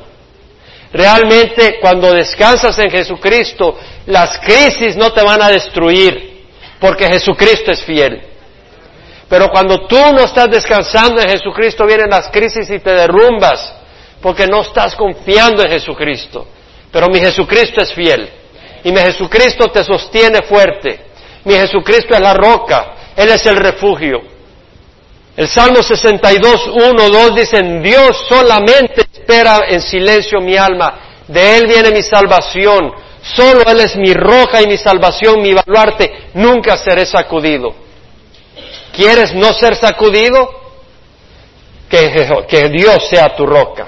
Realmente cuando descansas en Jesucristo, las crisis no te van a destruir, porque Jesucristo es fiel. Pero cuando tú no estás descansando en Jesucristo, vienen las crisis y te derrumbas, porque no estás confiando en Jesucristo. Pero mi Jesucristo es fiel. Y mi Jesucristo te sostiene fuerte. Mi Jesucristo es la roca. Él es el refugio. El Salmo 62, 1, 2 dicen, Dios solamente espera en silencio mi alma, de Él viene mi salvación, solo Él es mi roca y mi salvación, mi baluarte, nunca seré sacudido. ¿Quieres no ser sacudido? Que, Dios sea tu roca.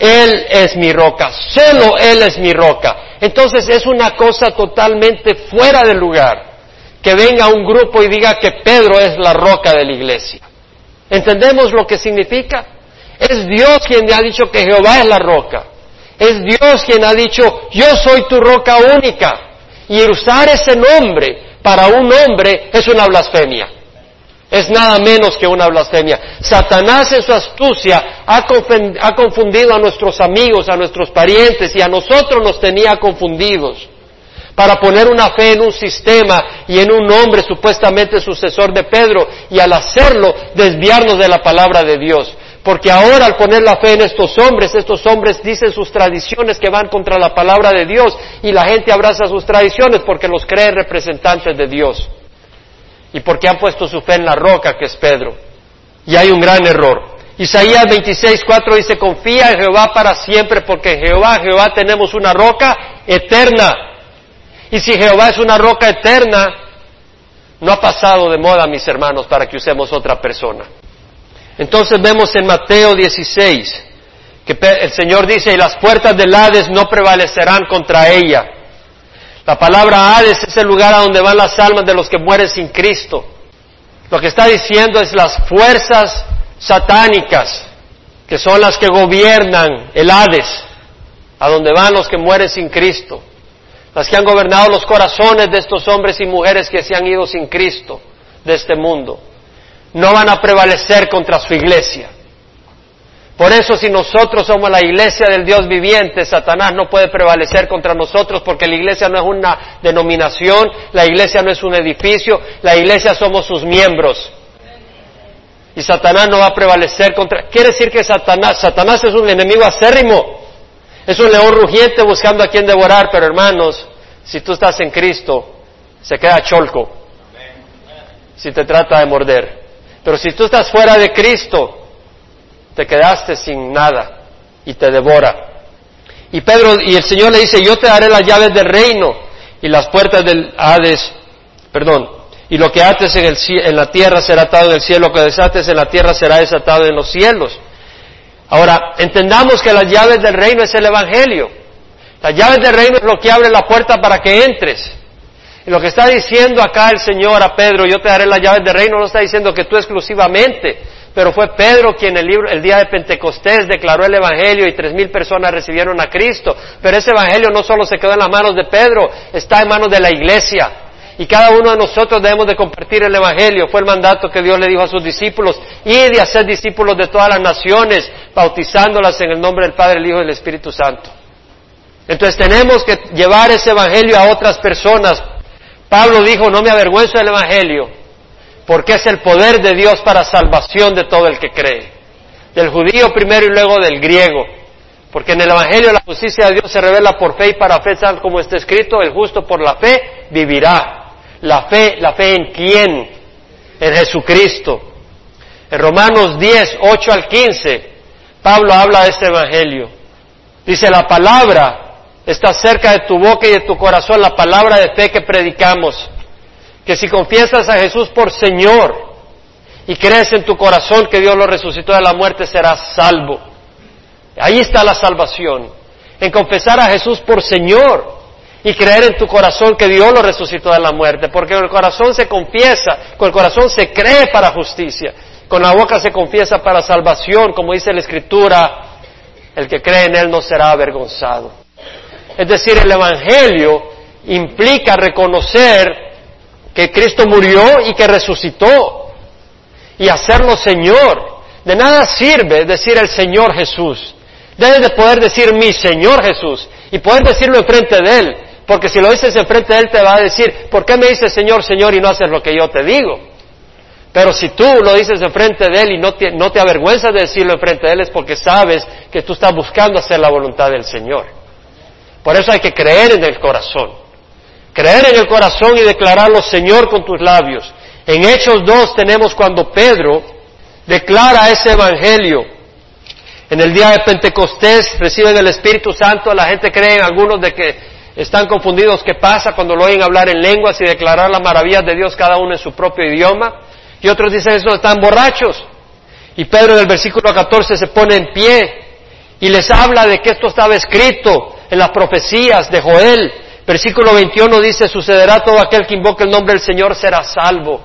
Él es mi roca, solo Él es mi roca. Entonces es una cosa totalmente fuera de lugar que venga un grupo y diga que Pedro es la roca de la iglesia. ¿Entendemos lo que significa? Es Dios quien ha dicho que Jehová es la roca. Es Dios quien ha dicho, yo soy tu roca única. Y usar ese nombre para un hombre es una blasfemia. Es nada menos que una blasfemia. Satanás en su astucia ha confundido a nuestros amigos, a nuestros parientes y a nosotros nos tenía confundidos para poner una fe en un sistema y en un hombre supuestamente sucesor de Pedro y al hacerlo desviarnos de la palabra de Dios. Porque ahora al poner la fe en estos hombres, estos hombres dicen sus tradiciones que van contra la palabra de Dios y la gente abraza sus tradiciones porque los cree representantes de Dios y porque han puesto su fe en la roca que es Pedro. Y hay un gran error. Isaías 26, 4 dice, confía en Jehová para siempre porque en Jehová, Jehová tenemos una roca eterna y si Jehová es una roca eterna, no ha pasado de moda, mis hermanos, para que usemos otra persona. Entonces vemos en Mateo 16 que el Señor dice, y las puertas del Hades no prevalecerán contra ella. La palabra Hades es el lugar a donde van las almas de los que mueren sin Cristo. Lo que está diciendo es las fuerzas satánicas, que son las que gobiernan el Hades, a donde van los que mueren sin Cristo las que han gobernado los corazones de estos hombres y mujeres que se han ido sin Cristo de este mundo, no van a prevalecer contra su iglesia. Por eso si nosotros somos la iglesia del Dios viviente, Satanás no puede prevalecer contra nosotros porque la iglesia no es una denominación, la iglesia no es un edificio, la iglesia somos sus miembros. Y Satanás no va a prevalecer contra... Quiere decir que Satanás, Satanás es un enemigo acérrimo. Es un león rugiente buscando a quien devorar, pero hermanos, si tú estás en Cristo, se queda cholco si te trata de morder. Pero si tú estás fuera de Cristo, te quedaste sin nada y te devora. Y Pedro y el Señor le dice, yo te daré las llaves del reino y las puertas del Hades, perdón, y lo que ates en, el, en la tierra será atado en el cielo, lo que desates en la tierra será desatado en los cielos. Ahora, entendamos que las llaves del reino es el Evangelio. Las llaves del reino es lo que abre la puerta para que entres. Y lo que está diciendo acá el Señor a Pedro, yo te daré las llaves del reino, no está diciendo que tú exclusivamente, pero fue Pedro quien el, libro, el día de Pentecostés declaró el Evangelio y tres mil personas recibieron a Cristo. Pero ese Evangelio no solo se quedó en las manos de Pedro, está en manos de la iglesia. Y cada uno de nosotros debemos de compartir el Evangelio. Fue el mandato que Dios le dijo a sus discípulos, y de hacer discípulos de todas las naciones, bautizándolas en el nombre del Padre, el Hijo y el Espíritu Santo. Entonces tenemos que llevar ese Evangelio a otras personas. Pablo dijo, no me avergüenzo del Evangelio, porque es el poder de Dios para salvación de todo el que cree. Del judío primero y luego del griego. Porque en el Evangelio la justicia de Dios se revela por fe y para fe, tal como está escrito, el justo por la fe vivirá. La fe, la fe en quién? En Jesucristo. En Romanos 10, 8 al 15, Pablo habla de este Evangelio. Dice, la palabra está cerca de tu boca y de tu corazón, la palabra de fe que predicamos. Que si confiesas a Jesús por Señor y crees en tu corazón que Dios lo resucitó de la muerte, serás salvo. Ahí está la salvación. En confesar a Jesús por Señor y creer en tu corazón que Dios lo resucitó de la muerte, porque con el corazón se confiesa, con el corazón se cree para justicia, con la boca se confiesa para salvación, como dice la Escritura, el que cree en Él no será avergonzado. Es decir, el Evangelio implica reconocer que Cristo murió y que resucitó y hacerlo Señor. De nada sirve decir el Señor Jesús. Debes de poder decir mi Señor Jesús y poder decirlo enfrente de Él. Porque si lo dices enfrente de Él te va a decir, ¿por qué me dices Señor, Señor y no haces lo que yo te digo? Pero si tú lo dices enfrente de Él y no te, no te avergüenzas de decirlo enfrente de Él es porque sabes que tú estás buscando hacer la voluntad del Señor. Por eso hay que creer en el corazón. Creer en el corazón y declararlo Señor con tus labios. En Hechos 2 tenemos cuando Pedro declara ese Evangelio. En el día de Pentecostés reciben el Espíritu Santo, la gente cree en algunos de que están confundidos qué pasa cuando lo oyen hablar en lenguas y declarar las maravillas de Dios cada uno en su propio idioma. Y otros dicen eso, están borrachos. Y Pedro en el versículo 14 se pone en pie y les habla de que esto estaba escrito en las profecías de Joel. Versículo 21 dice, sucederá todo aquel que invoque el nombre del Señor será salvo.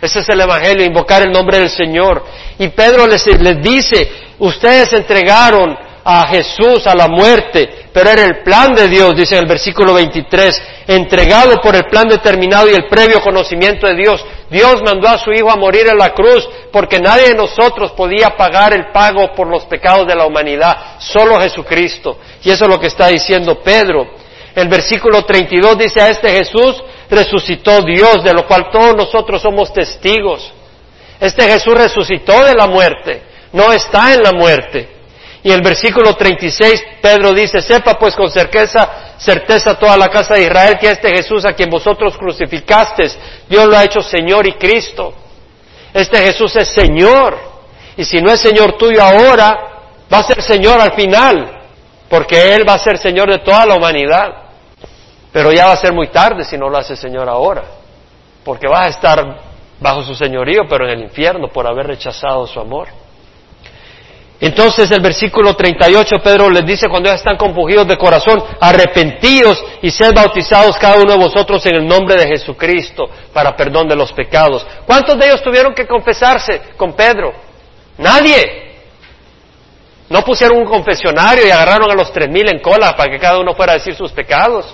Ese es el Evangelio, invocar el nombre del Señor. Y Pedro les, les dice, ustedes entregaron a Jesús a la muerte, pero era el plan de Dios, dice en el versículo 23, entregado por el plan determinado y el previo conocimiento de Dios. Dios mandó a su Hijo a morir en la cruz porque nadie de nosotros podía pagar el pago por los pecados de la humanidad, solo Jesucristo. Y eso es lo que está diciendo Pedro. El versículo 32 dice, a este Jesús resucitó Dios, de lo cual todos nosotros somos testigos. Este Jesús resucitó de la muerte, no está en la muerte. Y el versículo 36, Pedro dice, sepa pues con certeza, certeza toda la casa de Israel que este Jesús a quien vosotros crucificasteis, Dios lo ha hecho Señor y Cristo. Este Jesús es Señor. Y si no es Señor tuyo ahora, va a ser Señor al final, porque Él va a ser Señor de toda la humanidad. Pero ya va a ser muy tarde si no lo hace Señor ahora, porque vas a estar bajo su señorío, pero en el infierno por haber rechazado su amor. Entonces el versículo 38 Pedro les dice cuando ya están compungidos de corazón, arrepentidos y sed bautizados cada uno de vosotros en el nombre de Jesucristo para perdón de los pecados. ¿Cuántos de ellos tuvieron que confesarse con Pedro? Nadie. No pusieron un confesionario y agarraron a los tres mil en cola para que cada uno fuera a decir sus pecados.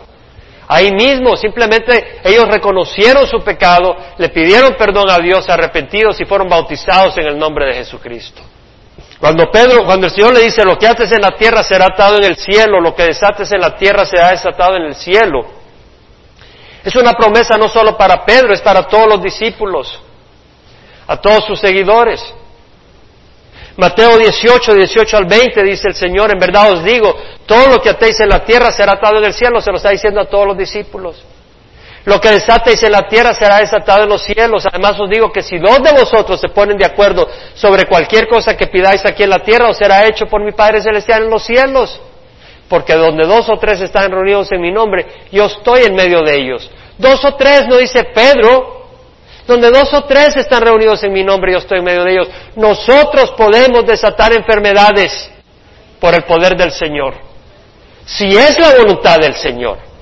Ahí mismo, simplemente ellos reconocieron su pecado, le pidieron perdón a Dios, arrepentidos y fueron bautizados en el nombre de Jesucristo. Cuando Pedro, cuando el Señor le dice, lo que haces en la tierra será atado en el cielo, lo que desates en la tierra será desatado en el cielo. Es una promesa no solo para Pedro, es para todos los discípulos, a todos sus seguidores. Mateo 18, 18 al 20 dice el Señor, en verdad os digo, todo lo que atéis en la tierra será atado en el cielo, se lo está diciendo a todos los discípulos. Lo que desatéis en la tierra será desatado en los cielos. Además os digo que si dos de vosotros se ponen de acuerdo sobre cualquier cosa que pidáis aquí en la tierra, os será hecho por mi Padre Celestial en los cielos. Porque donde dos o tres están reunidos en mi nombre, yo estoy en medio de ellos. Dos o tres, no dice Pedro, donde dos o tres están reunidos en mi nombre, yo estoy en medio de ellos. Nosotros podemos desatar enfermedades por el poder del Señor. Si es la voluntad del Señor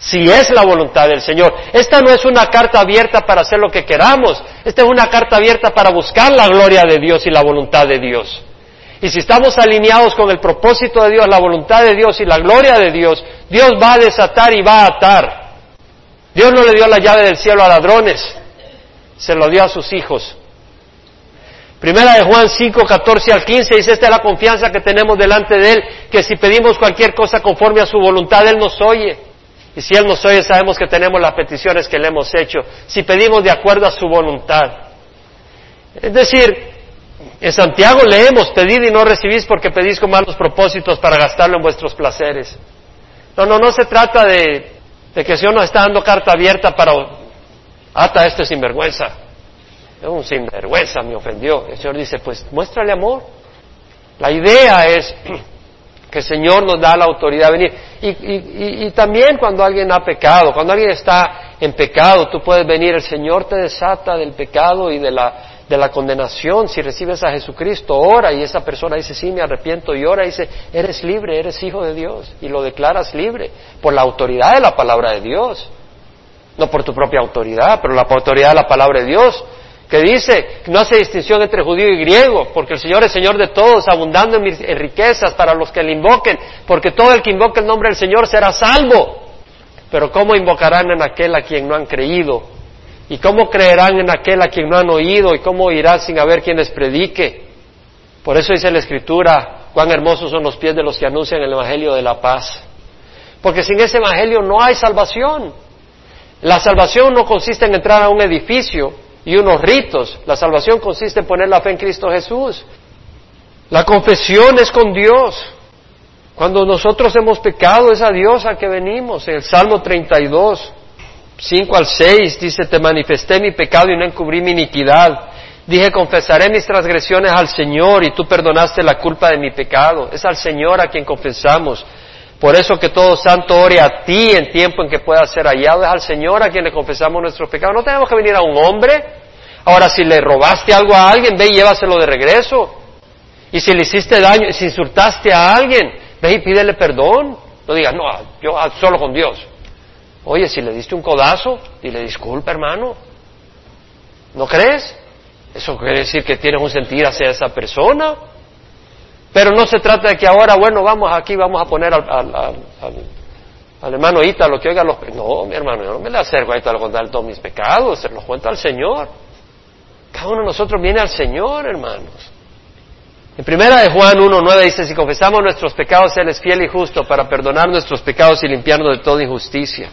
si es la voluntad del Señor. Esta no es una carta abierta para hacer lo que queramos, esta es una carta abierta para buscar la gloria de Dios y la voluntad de Dios. Y si estamos alineados con el propósito de Dios, la voluntad de Dios y la gloria de Dios, Dios va a desatar y va a atar. Dios no le dio la llave del cielo a ladrones, se lo dio a sus hijos. Primera de Juan 5, 14 al 15 dice, esta es la confianza que tenemos delante de Él, que si pedimos cualquier cosa conforme a su voluntad, Él nos oye. Y si Él nos oye, sabemos que tenemos las peticiones que le hemos hecho, si pedimos de acuerdo a su voluntad. Es decir, en Santiago leemos, pedid y no recibís porque pedís con malos propósitos para gastarlo en vuestros placeres. No, no, no se trata de, que el Señor nos está dando carta abierta para, ata este sinvergüenza, es un sinvergüenza, me ofendió. El Señor dice, pues muéstrale amor. La idea es (clears throat) que el Señor nos da la autoridad de venir. Y, y, también cuando alguien ha pecado, cuando alguien está en pecado, tú puedes venir, el Señor te desata del pecado y de la, de la condenación. Si recibes a Jesucristo, ora y esa persona dice, sí, me arrepiento y ora y dice, eres libre, eres hijo de Dios. Y lo declaras libre por la autoridad de la palabra de Dios. No por tu propia autoridad, pero la autoridad de la palabra de Dios que dice no hace distinción entre judío y griego, porque el Señor es Señor de todos, abundando en, riquezas para los que le invoquen, porque todo el que invoque el nombre del Señor será salvo. Pero ¿cómo invocarán en aquel a quien no han creído? ¿Y cómo creerán en aquel a quien no han oído? ¿Y cómo irán sin haber quien les predique? Por eso dice la Escritura, cuán hermosos son los pies de los que anuncian el Evangelio de la paz. Porque sin ese Evangelio no hay salvación. La salvación no consiste en entrar a un edificio, y unos ritos. La salvación consiste en poner la fe en Cristo Jesús. La confesión es con Dios. Cuando nosotros hemos pecado es a Dios a que venimos. En el Salmo 32, 5 al 6 dice, te manifesté mi pecado y no encubrí mi iniquidad. Dije, confesaré mis transgresiones al Señor y tú perdonaste la culpa de mi pecado. Es al Señor a quien confesamos. Por eso que todo santo ore a ti en tiempo en que pueda ser hallado. Es al Señor a quien le confesamos nuestros pecados. No tenemos que venir a un hombre. Ahora, si le robaste algo a alguien, ve y llévaselo de regreso. Y si le hiciste daño, si insultaste a alguien, ve y pídele perdón. No digas, no, yo solo con Dios. Oye, si le diste un codazo, dile disculpa, hermano. ¿No crees? Eso quiere decir que tienes un sentir hacia esa persona. Pero no se trata de que ahora, bueno, vamos aquí, vamos a poner al, al, al, hermano Ítalo que oiga los... No, mi hermano, yo no me le acerco a Ítalo contar todos mis pecados, se los cuenta al Señor. Cada uno de nosotros viene al Señor, hermanos. En primera de Juan 1.9 dice, si confesamos nuestros pecados, Él es fiel y justo para perdonar nuestros pecados y limpiarnos de toda injusticia.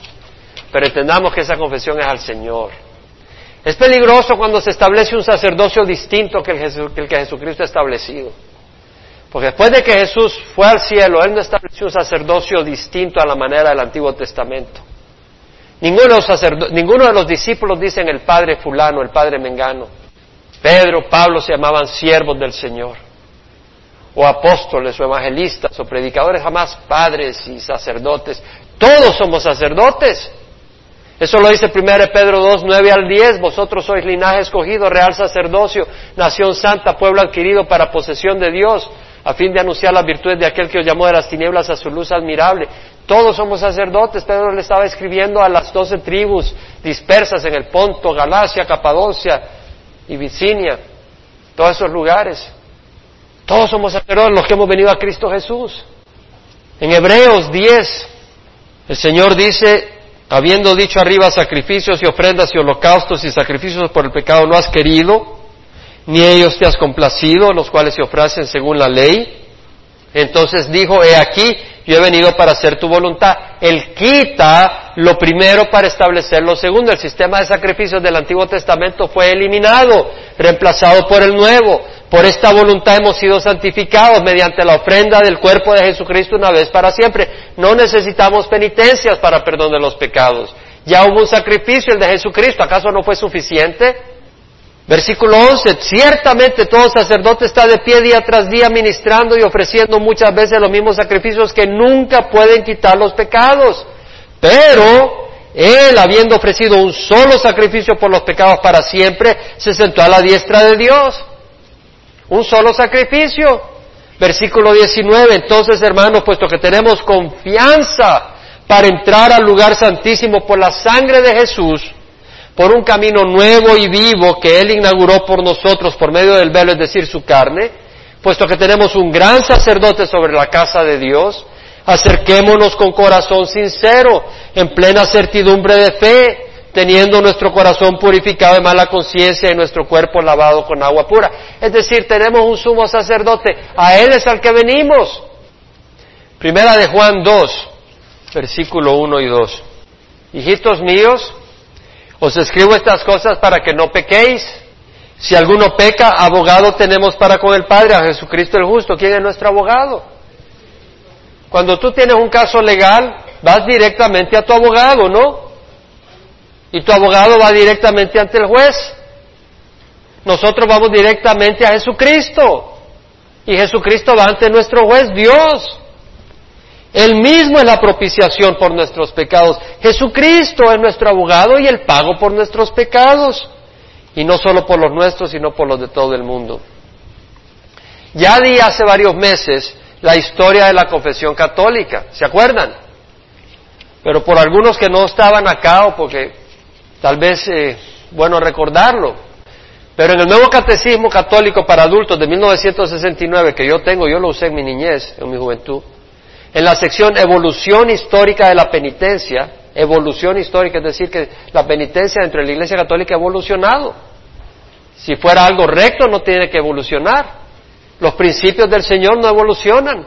Pero entendamos que esa confesión es al Señor. Es peligroso cuando se establece un sacerdocio distinto que el, que el que Jesucristo ha establecido. Porque después de que Jesús fue al cielo, Él no estableció un sacerdocio distinto a la manera del Antiguo Testamento. Ninguno de los, discípulos dicen el Padre fulano, el Padre mengano. Pedro, Pablo se llamaban siervos del Señor, o apóstoles, o evangelistas, o predicadores, jamás padres y sacerdotes. Todos somos sacerdotes. Eso lo dice 1 Pedro 2, 9 al 10. Vosotros sois linaje escogido, real sacerdocio, nación santa, pueblo adquirido para posesión de Dios, a fin de anunciar las virtudes de aquel que os llamó de las tinieblas a su luz admirable. Todos somos sacerdotes. Pedro le estaba escribiendo a las doce tribus dispersas en el Ponto, Galacia, Capadocia y Vicinia, todos esos lugares. Todos somos sacerdotes los que hemos venido a Cristo Jesús. En Hebreos 10, el Señor dice, habiendo dicho arriba sacrificios y ofrendas y holocaustos y sacrificios por el pecado no has querido, ni ellos te has complacido, los cuales se ofrecen según la ley. Entonces dijo, he aquí, yo he venido para hacer tu voluntad. Él quita lo primero para establecer lo segundo. El sistema de sacrificios del Antiguo Testamento fue eliminado, reemplazado por el nuevo. Por esta voluntad hemos sido santificados mediante la ofrenda del cuerpo de Jesucristo una vez para siempre. No necesitamos penitencias para perdón de los pecados. Ya hubo un sacrificio, el de Jesucristo. ¿Acaso no fue suficiente? Versículo 11, ciertamente todo sacerdote está de pie día tras día ministrando y ofreciendo muchas veces los mismos sacrificios que nunca pueden quitar los pecados. Pero él, habiendo ofrecido un solo sacrificio por los pecados para siempre, se sentó a la diestra de Dios. Un solo sacrificio. Versículo 19, entonces hermanos, puesto que tenemos confianza para entrar al lugar santísimo por la sangre de Jesús, por un camino nuevo y vivo que Él inauguró por nosotros por medio del velo, es decir, su carne, puesto que tenemos un gran sacerdote sobre la casa de Dios, Acerquémonos con corazón sincero, en plena certidumbre de fe, teniendo nuestro corazón purificado de mala conciencia y nuestro cuerpo lavado con agua pura. Es decir, tenemos un sumo sacerdote, a Él es al que venimos. Primera de Juan 2, versículo 1 y 2. Hijitos míos, os escribo estas cosas para que no pequéis. Si alguno peca, abogado tenemos para con el Padre, a Jesucristo el justo. ¿Quién es nuestro abogado? Cuando tú tienes un caso legal, vas directamente a tu abogado, ¿no? Y tu abogado va directamente ante el juez. Nosotros vamos directamente a Jesucristo. Y Jesucristo va ante nuestro juez, Dios. Él mismo es la propiciación por nuestros pecados. Jesucristo es nuestro abogado y el pago por nuestros pecados. Y no solo por los nuestros, sino por los de todo el mundo. Ya di hace varios meses la historia de la confesión católica. ¿Se acuerdan? Pero por algunos que no estaban acá o porque Tal vez, eh, bueno, recordarlo. Pero en el nuevo catecismo católico para adultos de 1969, que yo tengo, yo lo usé en mi niñez, en mi juventud, en la sección Evolución Histórica de la Penitencia, evolución histórica, es decir, que la penitencia dentro de la Iglesia Católica ha evolucionado. Si fuera algo recto, no tiene que evolucionar. Los principios del Señor no evolucionan.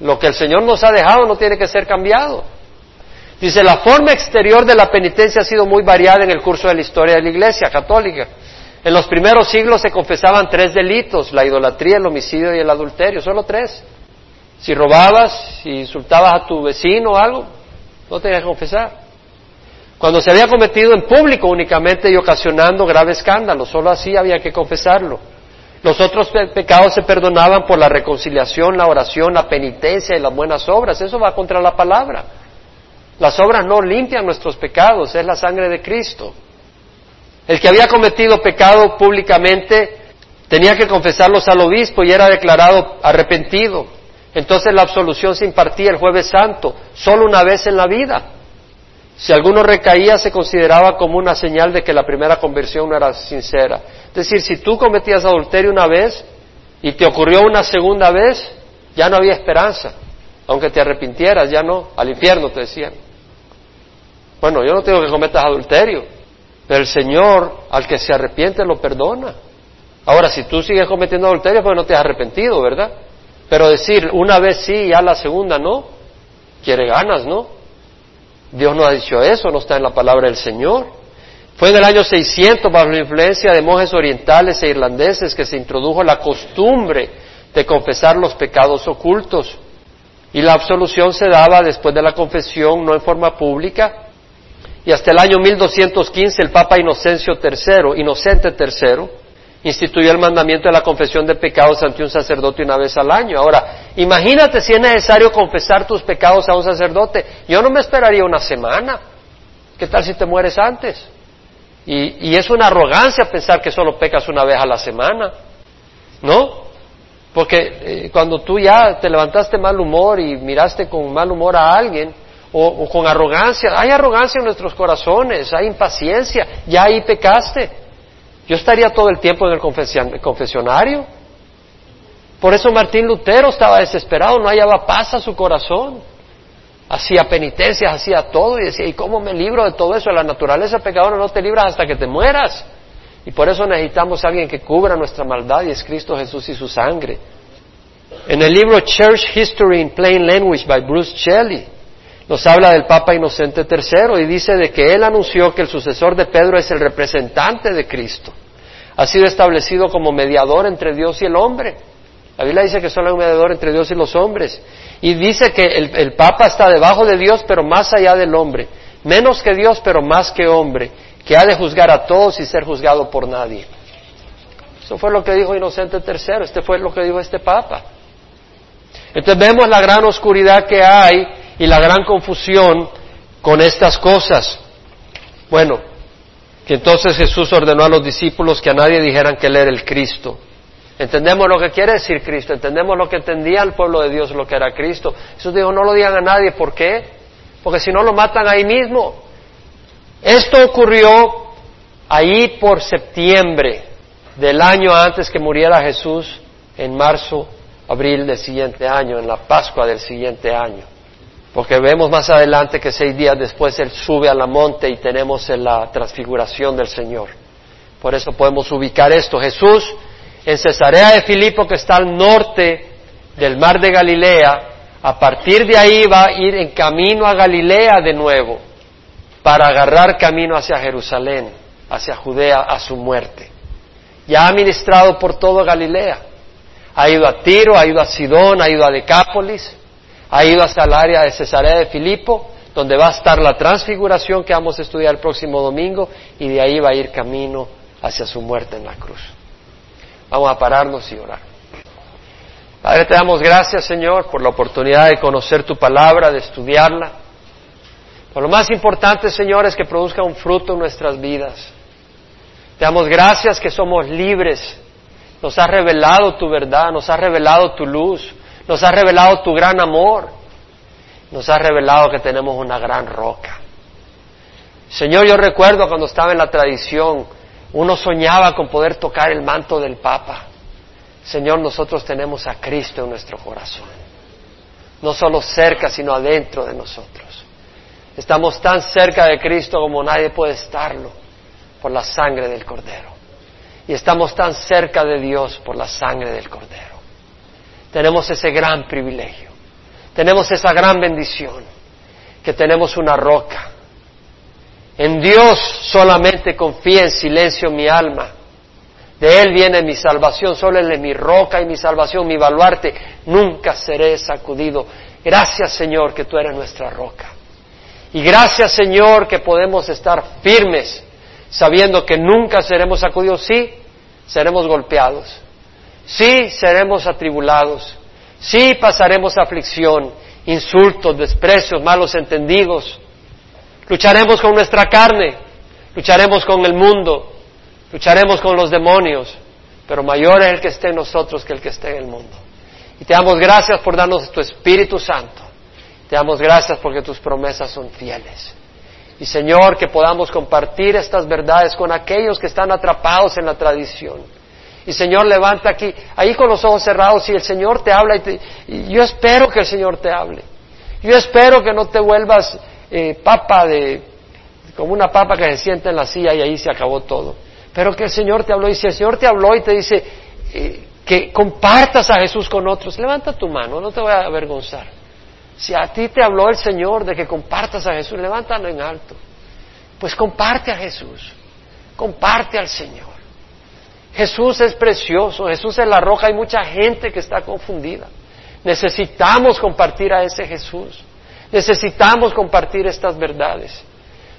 Lo que el Señor nos ha dejado no tiene que ser cambiado. Dice, la forma exterior de la penitencia ha sido muy variada en el curso de la historia de la Iglesia católica. En los primeros siglos se confesaban tres delitos, la idolatría, el homicidio y el adulterio, solo tres. Si robabas, si insultabas a tu vecino o algo, no tenías que confesar. Cuando se había cometido en público únicamente y ocasionando grave escándalo, solo así había que confesarlo. Los otros pecados se perdonaban por la reconciliación, la oración, la penitencia y las buenas obras. Eso va contra la palabra. Las obras no limpian nuestros pecados, es la sangre de Cristo. El que había cometido pecado públicamente tenía que confesarlos al obispo y era declarado arrepentido. Entonces la absolución se impartía el jueves santo, solo una vez en la vida. Si alguno recaía se consideraba como una señal de que la primera conversión no era sincera. Es decir, si tú cometías adulterio una vez y te ocurrió una segunda vez, ya no había esperanza. Aunque te arrepintieras, ya no, al infierno te decían. Bueno, yo no tengo que cometas adulterio, pero el Señor al que se arrepiente lo perdona. Ahora, si tú sigues cometiendo adulterio, pues no te has arrepentido, ¿verdad? Pero decir una vez sí y ya la segunda no, quiere ganas, ¿no? Dios no ha dicho eso, no está en la palabra del Señor. Fue en el año 600, bajo la influencia de monjes orientales e irlandeses, que se introdujo la costumbre de confesar los pecados ocultos. Y la absolución se daba después de la confesión, no en forma pública, y hasta el año 1215 el Papa Inocencio III, Inocente III, instituyó el mandamiento de la confesión de pecados ante un sacerdote una vez al año. Ahora, imagínate si es necesario confesar tus pecados a un sacerdote. Yo no me esperaría una semana. ¿Qué tal si te mueres antes? Y, es una arrogancia pensar que solo pecas una vez a la semana. ¿No? Porque eh, cuando tú ya te levantaste mal humor y miraste con mal humor a alguien, o, con arrogancia. Hay arrogancia en nuestros corazones, hay impaciencia, ya ahí pecaste. Yo estaría todo el tiempo en el confesionario. Por eso Martín Lutero estaba desesperado, no hallaba paz a su corazón. Hacía penitencias, hacía todo y decía, ¿y cómo me libro de todo eso? La naturaleza pecadora no te libras hasta que te mueras. Y por eso necesitamos a alguien que cubra nuestra maldad y es Cristo Jesús y su sangre. En el libro Church History in Plain Language by Bruce Shelley, nos habla del Papa Inocente III y dice de que él anunció que el sucesor de Pedro es el representante de Cristo. Ha sido establecido como mediador entre Dios y el hombre. La Biblia dice que solo hay un mediador entre Dios y los hombres. Y dice que el, el Papa está debajo de Dios, pero más allá del hombre. Menos que Dios, pero más que hombre. Que ha de juzgar a todos y ser juzgado por nadie. Eso fue lo que dijo Inocente III. Este fue lo que dijo este Papa. Entonces vemos la gran oscuridad que hay y la gran confusión con estas cosas. Bueno, que entonces Jesús ordenó a los discípulos que a nadie dijeran que Él era el Cristo. Entendemos lo que quiere decir Cristo, entendemos lo que entendía el pueblo de Dios, lo que era Cristo. Jesús dijo, no lo digan a nadie, ¿por qué? Porque si no lo matan ahí mismo. Esto ocurrió ahí por septiembre del año antes que muriera Jesús, en marzo abril del siguiente año, en la Pascua del siguiente año. Porque vemos más adelante que seis días después Él sube a la monte y tenemos la transfiguración del Señor. Por eso podemos ubicar esto. Jesús en Cesarea de Filipo, que está al norte del mar de Galilea, a partir de ahí va a ir en camino a Galilea de nuevo, para agarrar camino hacia Jerusalén, hacia Judea, a su muerte. Ya ha ministrado por todo Galilea. Ha ido a Tiro, ha ido a Sidón, ha ido a Decápolis, ha ido hasta el área de Cesarea de Filipo, donde va a estar la transfiguración que vamos a estudiar el próximo domingo, y de ahí va a ir camino hacia su muerte en la cruz. Vamos a pararnos y orar. Padre, te damos gracias, Señor, por la oportunidad de conocer tu palabra, de estudiarla. Pero lo más importante, Señor, es que produzca un fruto en nuestras vidas. Te damos gracias que somos libres. Nos has revelado tu verdad, nos has revelado tu luz, nos has revelado tu gran amor, nos has revelado que tenemos una gran roca. Señor, yo recuerdo cuando estaba en la tradición, uno soñaba con poder tocar el manto del Papa. Señor, nosotros tenemos a Cristo en nuestro corazón. No solo cerca, sino adentro de nosotros. Estamos tan cerca de Cristo como nadie puede estarlo por la sangre del Cordero. Y estamos tan cerca de Dios por la sangre del Cordero. Tenemos ese gran privilegio. Tenemos esa gran bendición que tenemos una roca. En Dios solamente confía en silencio mi alma. De Él viene mi salvación, solo Él es mi roca y mi salvación, mi baluarte. Nunca seré sacudido. Gracias Señor que tú eres nuestra roca. Y gracias Señor que podemos estar firmes sabiendo que nunca seremos sacudidos. Sí, seremos golpeados. Sí, seremos atribulados. Sí, pasaremos aflicción, insultos, desprecios, malos entendidos. Lucharemos con nuestra carne, lucharemos con el mundo, lucharemos con los demonios, pero mayor es el que esté en nosotros que el que esté en el mundo. Y te damos gracias por darnos tu Espíritu Santo. Te damos gracias porque tus promesas son fieles. Y Señor, que podamos compartir estas verdades con aquellos que están atrapados en la tradición. Y Señor, levanta aquí, ahí con los ojos cerrados, y el Señor te habla, y, yo espero que el Señor te hable. Yo espero que no te vuelvas eh, papa de, como una papa que se sienta en la silla y ahí se acabó todo. Pero que el Señor te habló, y si el Señor te habló y te dice eh, que compartas a Jesús con otros, levanta tu mano, no te voy a avergonzar. Si a ti te habló el Señor de que compartas a Jesús, levántalo en alto. Pues comparte a Jesús, comparte al Señor. Jesús es precioso, Jesús es la roja, hay mucha gente que está confundida. Necesitamos compartir a ese Jesús, necesitamos compartir estas verdades.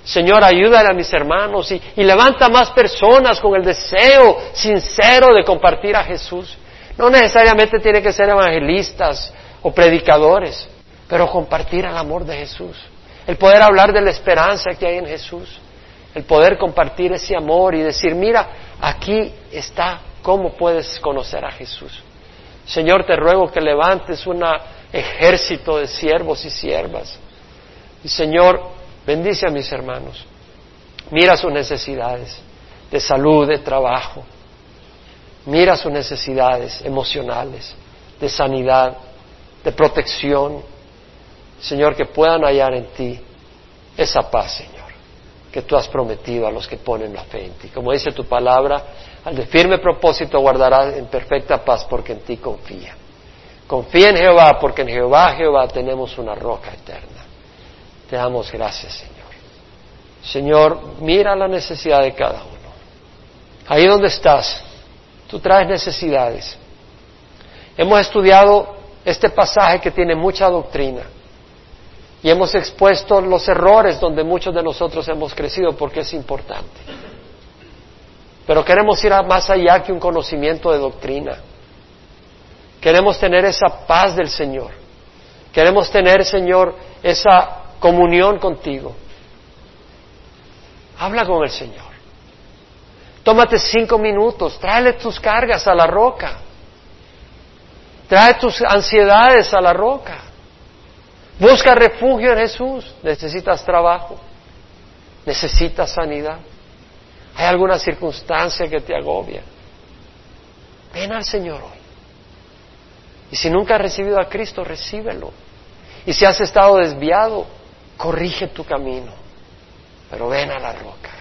Señor, ayúdale a mis hermanos y, y levanta más personas con el deseo sincero de compartir a Jesús. No necesariamente tiene que ser evangelistas o predicadores pero compartir el amor de Jesús, el poder hablar de la esperanza que hay en Jesús, el poder compartir ese amor y decir, mira, aquí está cómo puedes conocer a Jesús. Señor, te ruego que levantes un ejército de siervos y siervas. Y Señor, bendice a mis hermanos. Mira sus necesidades de salud, de trabajo. Mira sus necesidades emocionales, de sanidad, de protección, Señor, que puedan hallar en ti esa paz, Señor, que tú has prometido a los que ponen la fe en ti. Como dice tu palabra, al de firme propósito guardará en perfecta paz porque en ti confía. Confía en Jehová porque en Jehová, Jehová tenemos una roca eterna. Te damos gracias, Señor. Señor, mira la necesidad de cada uno. Ahí donde estás, tú traes necesidades. Hemos estudiado este pasaje que tiene mucha doctrina. Y hemos expuesto los errores donde muchos de nosotros hemos crecido porque es importante. Pero queremos ir más allá que un conocimiento de doctrina. Queremos tener esa paz del Señor. Queremos tener, Señor, esa comunión contigo. Habla con el Señor. Tómate cinco minutos, tráele tus cargas a la roca. Trae tus ansiedades a la roca. Busca refugio en Jesús. Necesitas trabajo. Necesitas sanidad. ¿Hay alguna circunstancia que te agobia? Ven al Señor hoy. Y si nunca has recibido a Cristo, recíbelo. Y si has estado desviado, corrige tu camino. Pero ven a la roca.